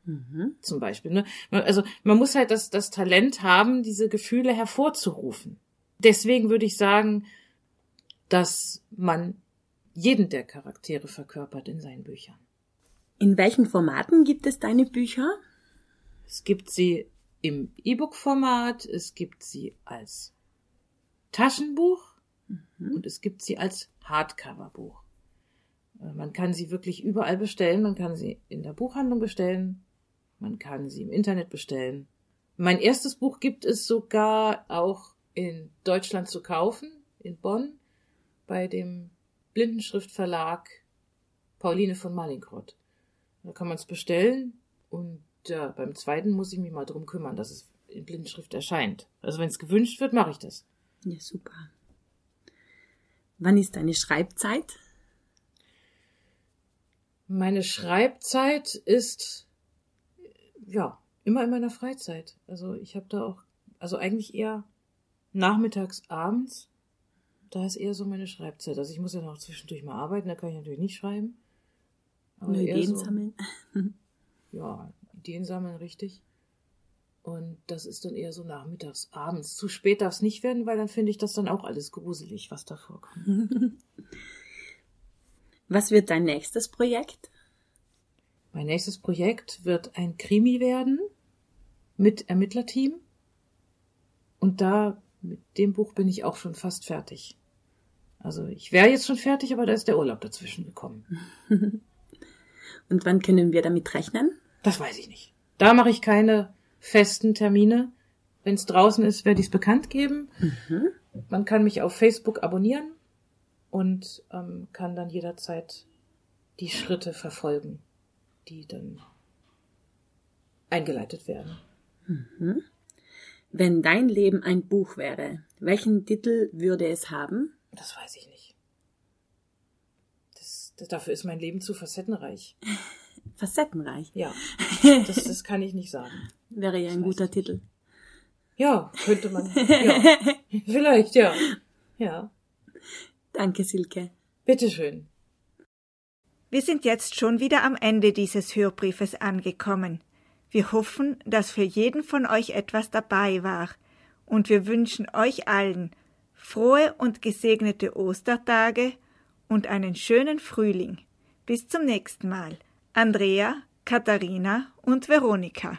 zum Beispiel. Ne? Also man muss halt das, das Talent haben, diese Gefühle hervorzurufen. Deswegen würde ich sagen, dass man jeden der Charaktere verkörpert in seinen Büchern. In welchen Formaten gibt es deine Bücher? Es gibt sie im E-Book-Format, es gibt sie als Taschenbuch und es gibt sie als Hardcover-Buch. Äh, Man kann sie wirklich überall bestellen, man kann sie in der Buchhandlung bestellen, man kann sie im Internet bestellen. Mein erstes Buch gibt es sogar auch in Deutschland zu kaufen, in Bonn, bei dem Blindenschriftverlag Pauline von Malincrott. Da kann man es bestellen und ja, beim zweiten muss ich mich mal drum kümmern, dass es in Blindenschrift erscheint. Also wenn es gewünscht wird, mache ich das. Ja, super. Wann ist deine Schreibzeit? Meine Schreibzeit ist ja immer in meiner Freizeit. Also ich habe da auch, also eigentlich eher nachmittags, abends. Da ist eher so meine Schreibzeit. Also ich muss ja noch zwischendurch mal arbeiten, da kann ich natürlich nicht schreiben. Aber Nur Ideen so- sammeln? (laughs) Ja, Ideen sammeln, richtig. Und das ist dann eher so nachmittags, abends. Zu spät darf es nicht werden, weil dann finde ich das dann auch alles gruselig, was da vorkommt. (laughs) Was wird dein nächstes Projekt? Mein nächstes Projekt wird ein Krimi werden mit Ermittlerteam. Und da, mit dem Buch bin ich auch schon fast fertig. Also ich wäre jetzt schon fertig, aber da ist der Urlaub dazwischen gekommen. (laughs) Und wann können wir damit rechnen? Das weiß ich nicht. Da mache ich keine festen Termine. Wenn es draußen ist, werde ich es bekannt geben. Man kann mich auf Facebook abonnieren und ähm, kann dann jederzeit die Schritte verfolgen, die dann eingeleitet werden. Mhm. Wenn dein Leben ein Buch wäre, welchen Titel würde es haben? Das weiß ich nicht. Das, das, dafür ist mein Leben zu facettenreich. (laughs) Facettenreich? Ja. (laughs) Das, das kann ich nicht sagen. Wäre ja ein guter Titel. Ja, könnte man. (laughs) Ja. Vielleicht, ja. Ja. Danke, Silke. Bitteschön. Wir sind jetzt schon wieder am Ende dieses Hörbriefes angekommen. Wir hoffen, dass für jeden von euch etwas dabei war, und wir wünschen euch allen frohe und gesegnete Ostertage und einen schönen Frühling. Bis zum nächsten Mal. Andrea, Katharina und Veronika.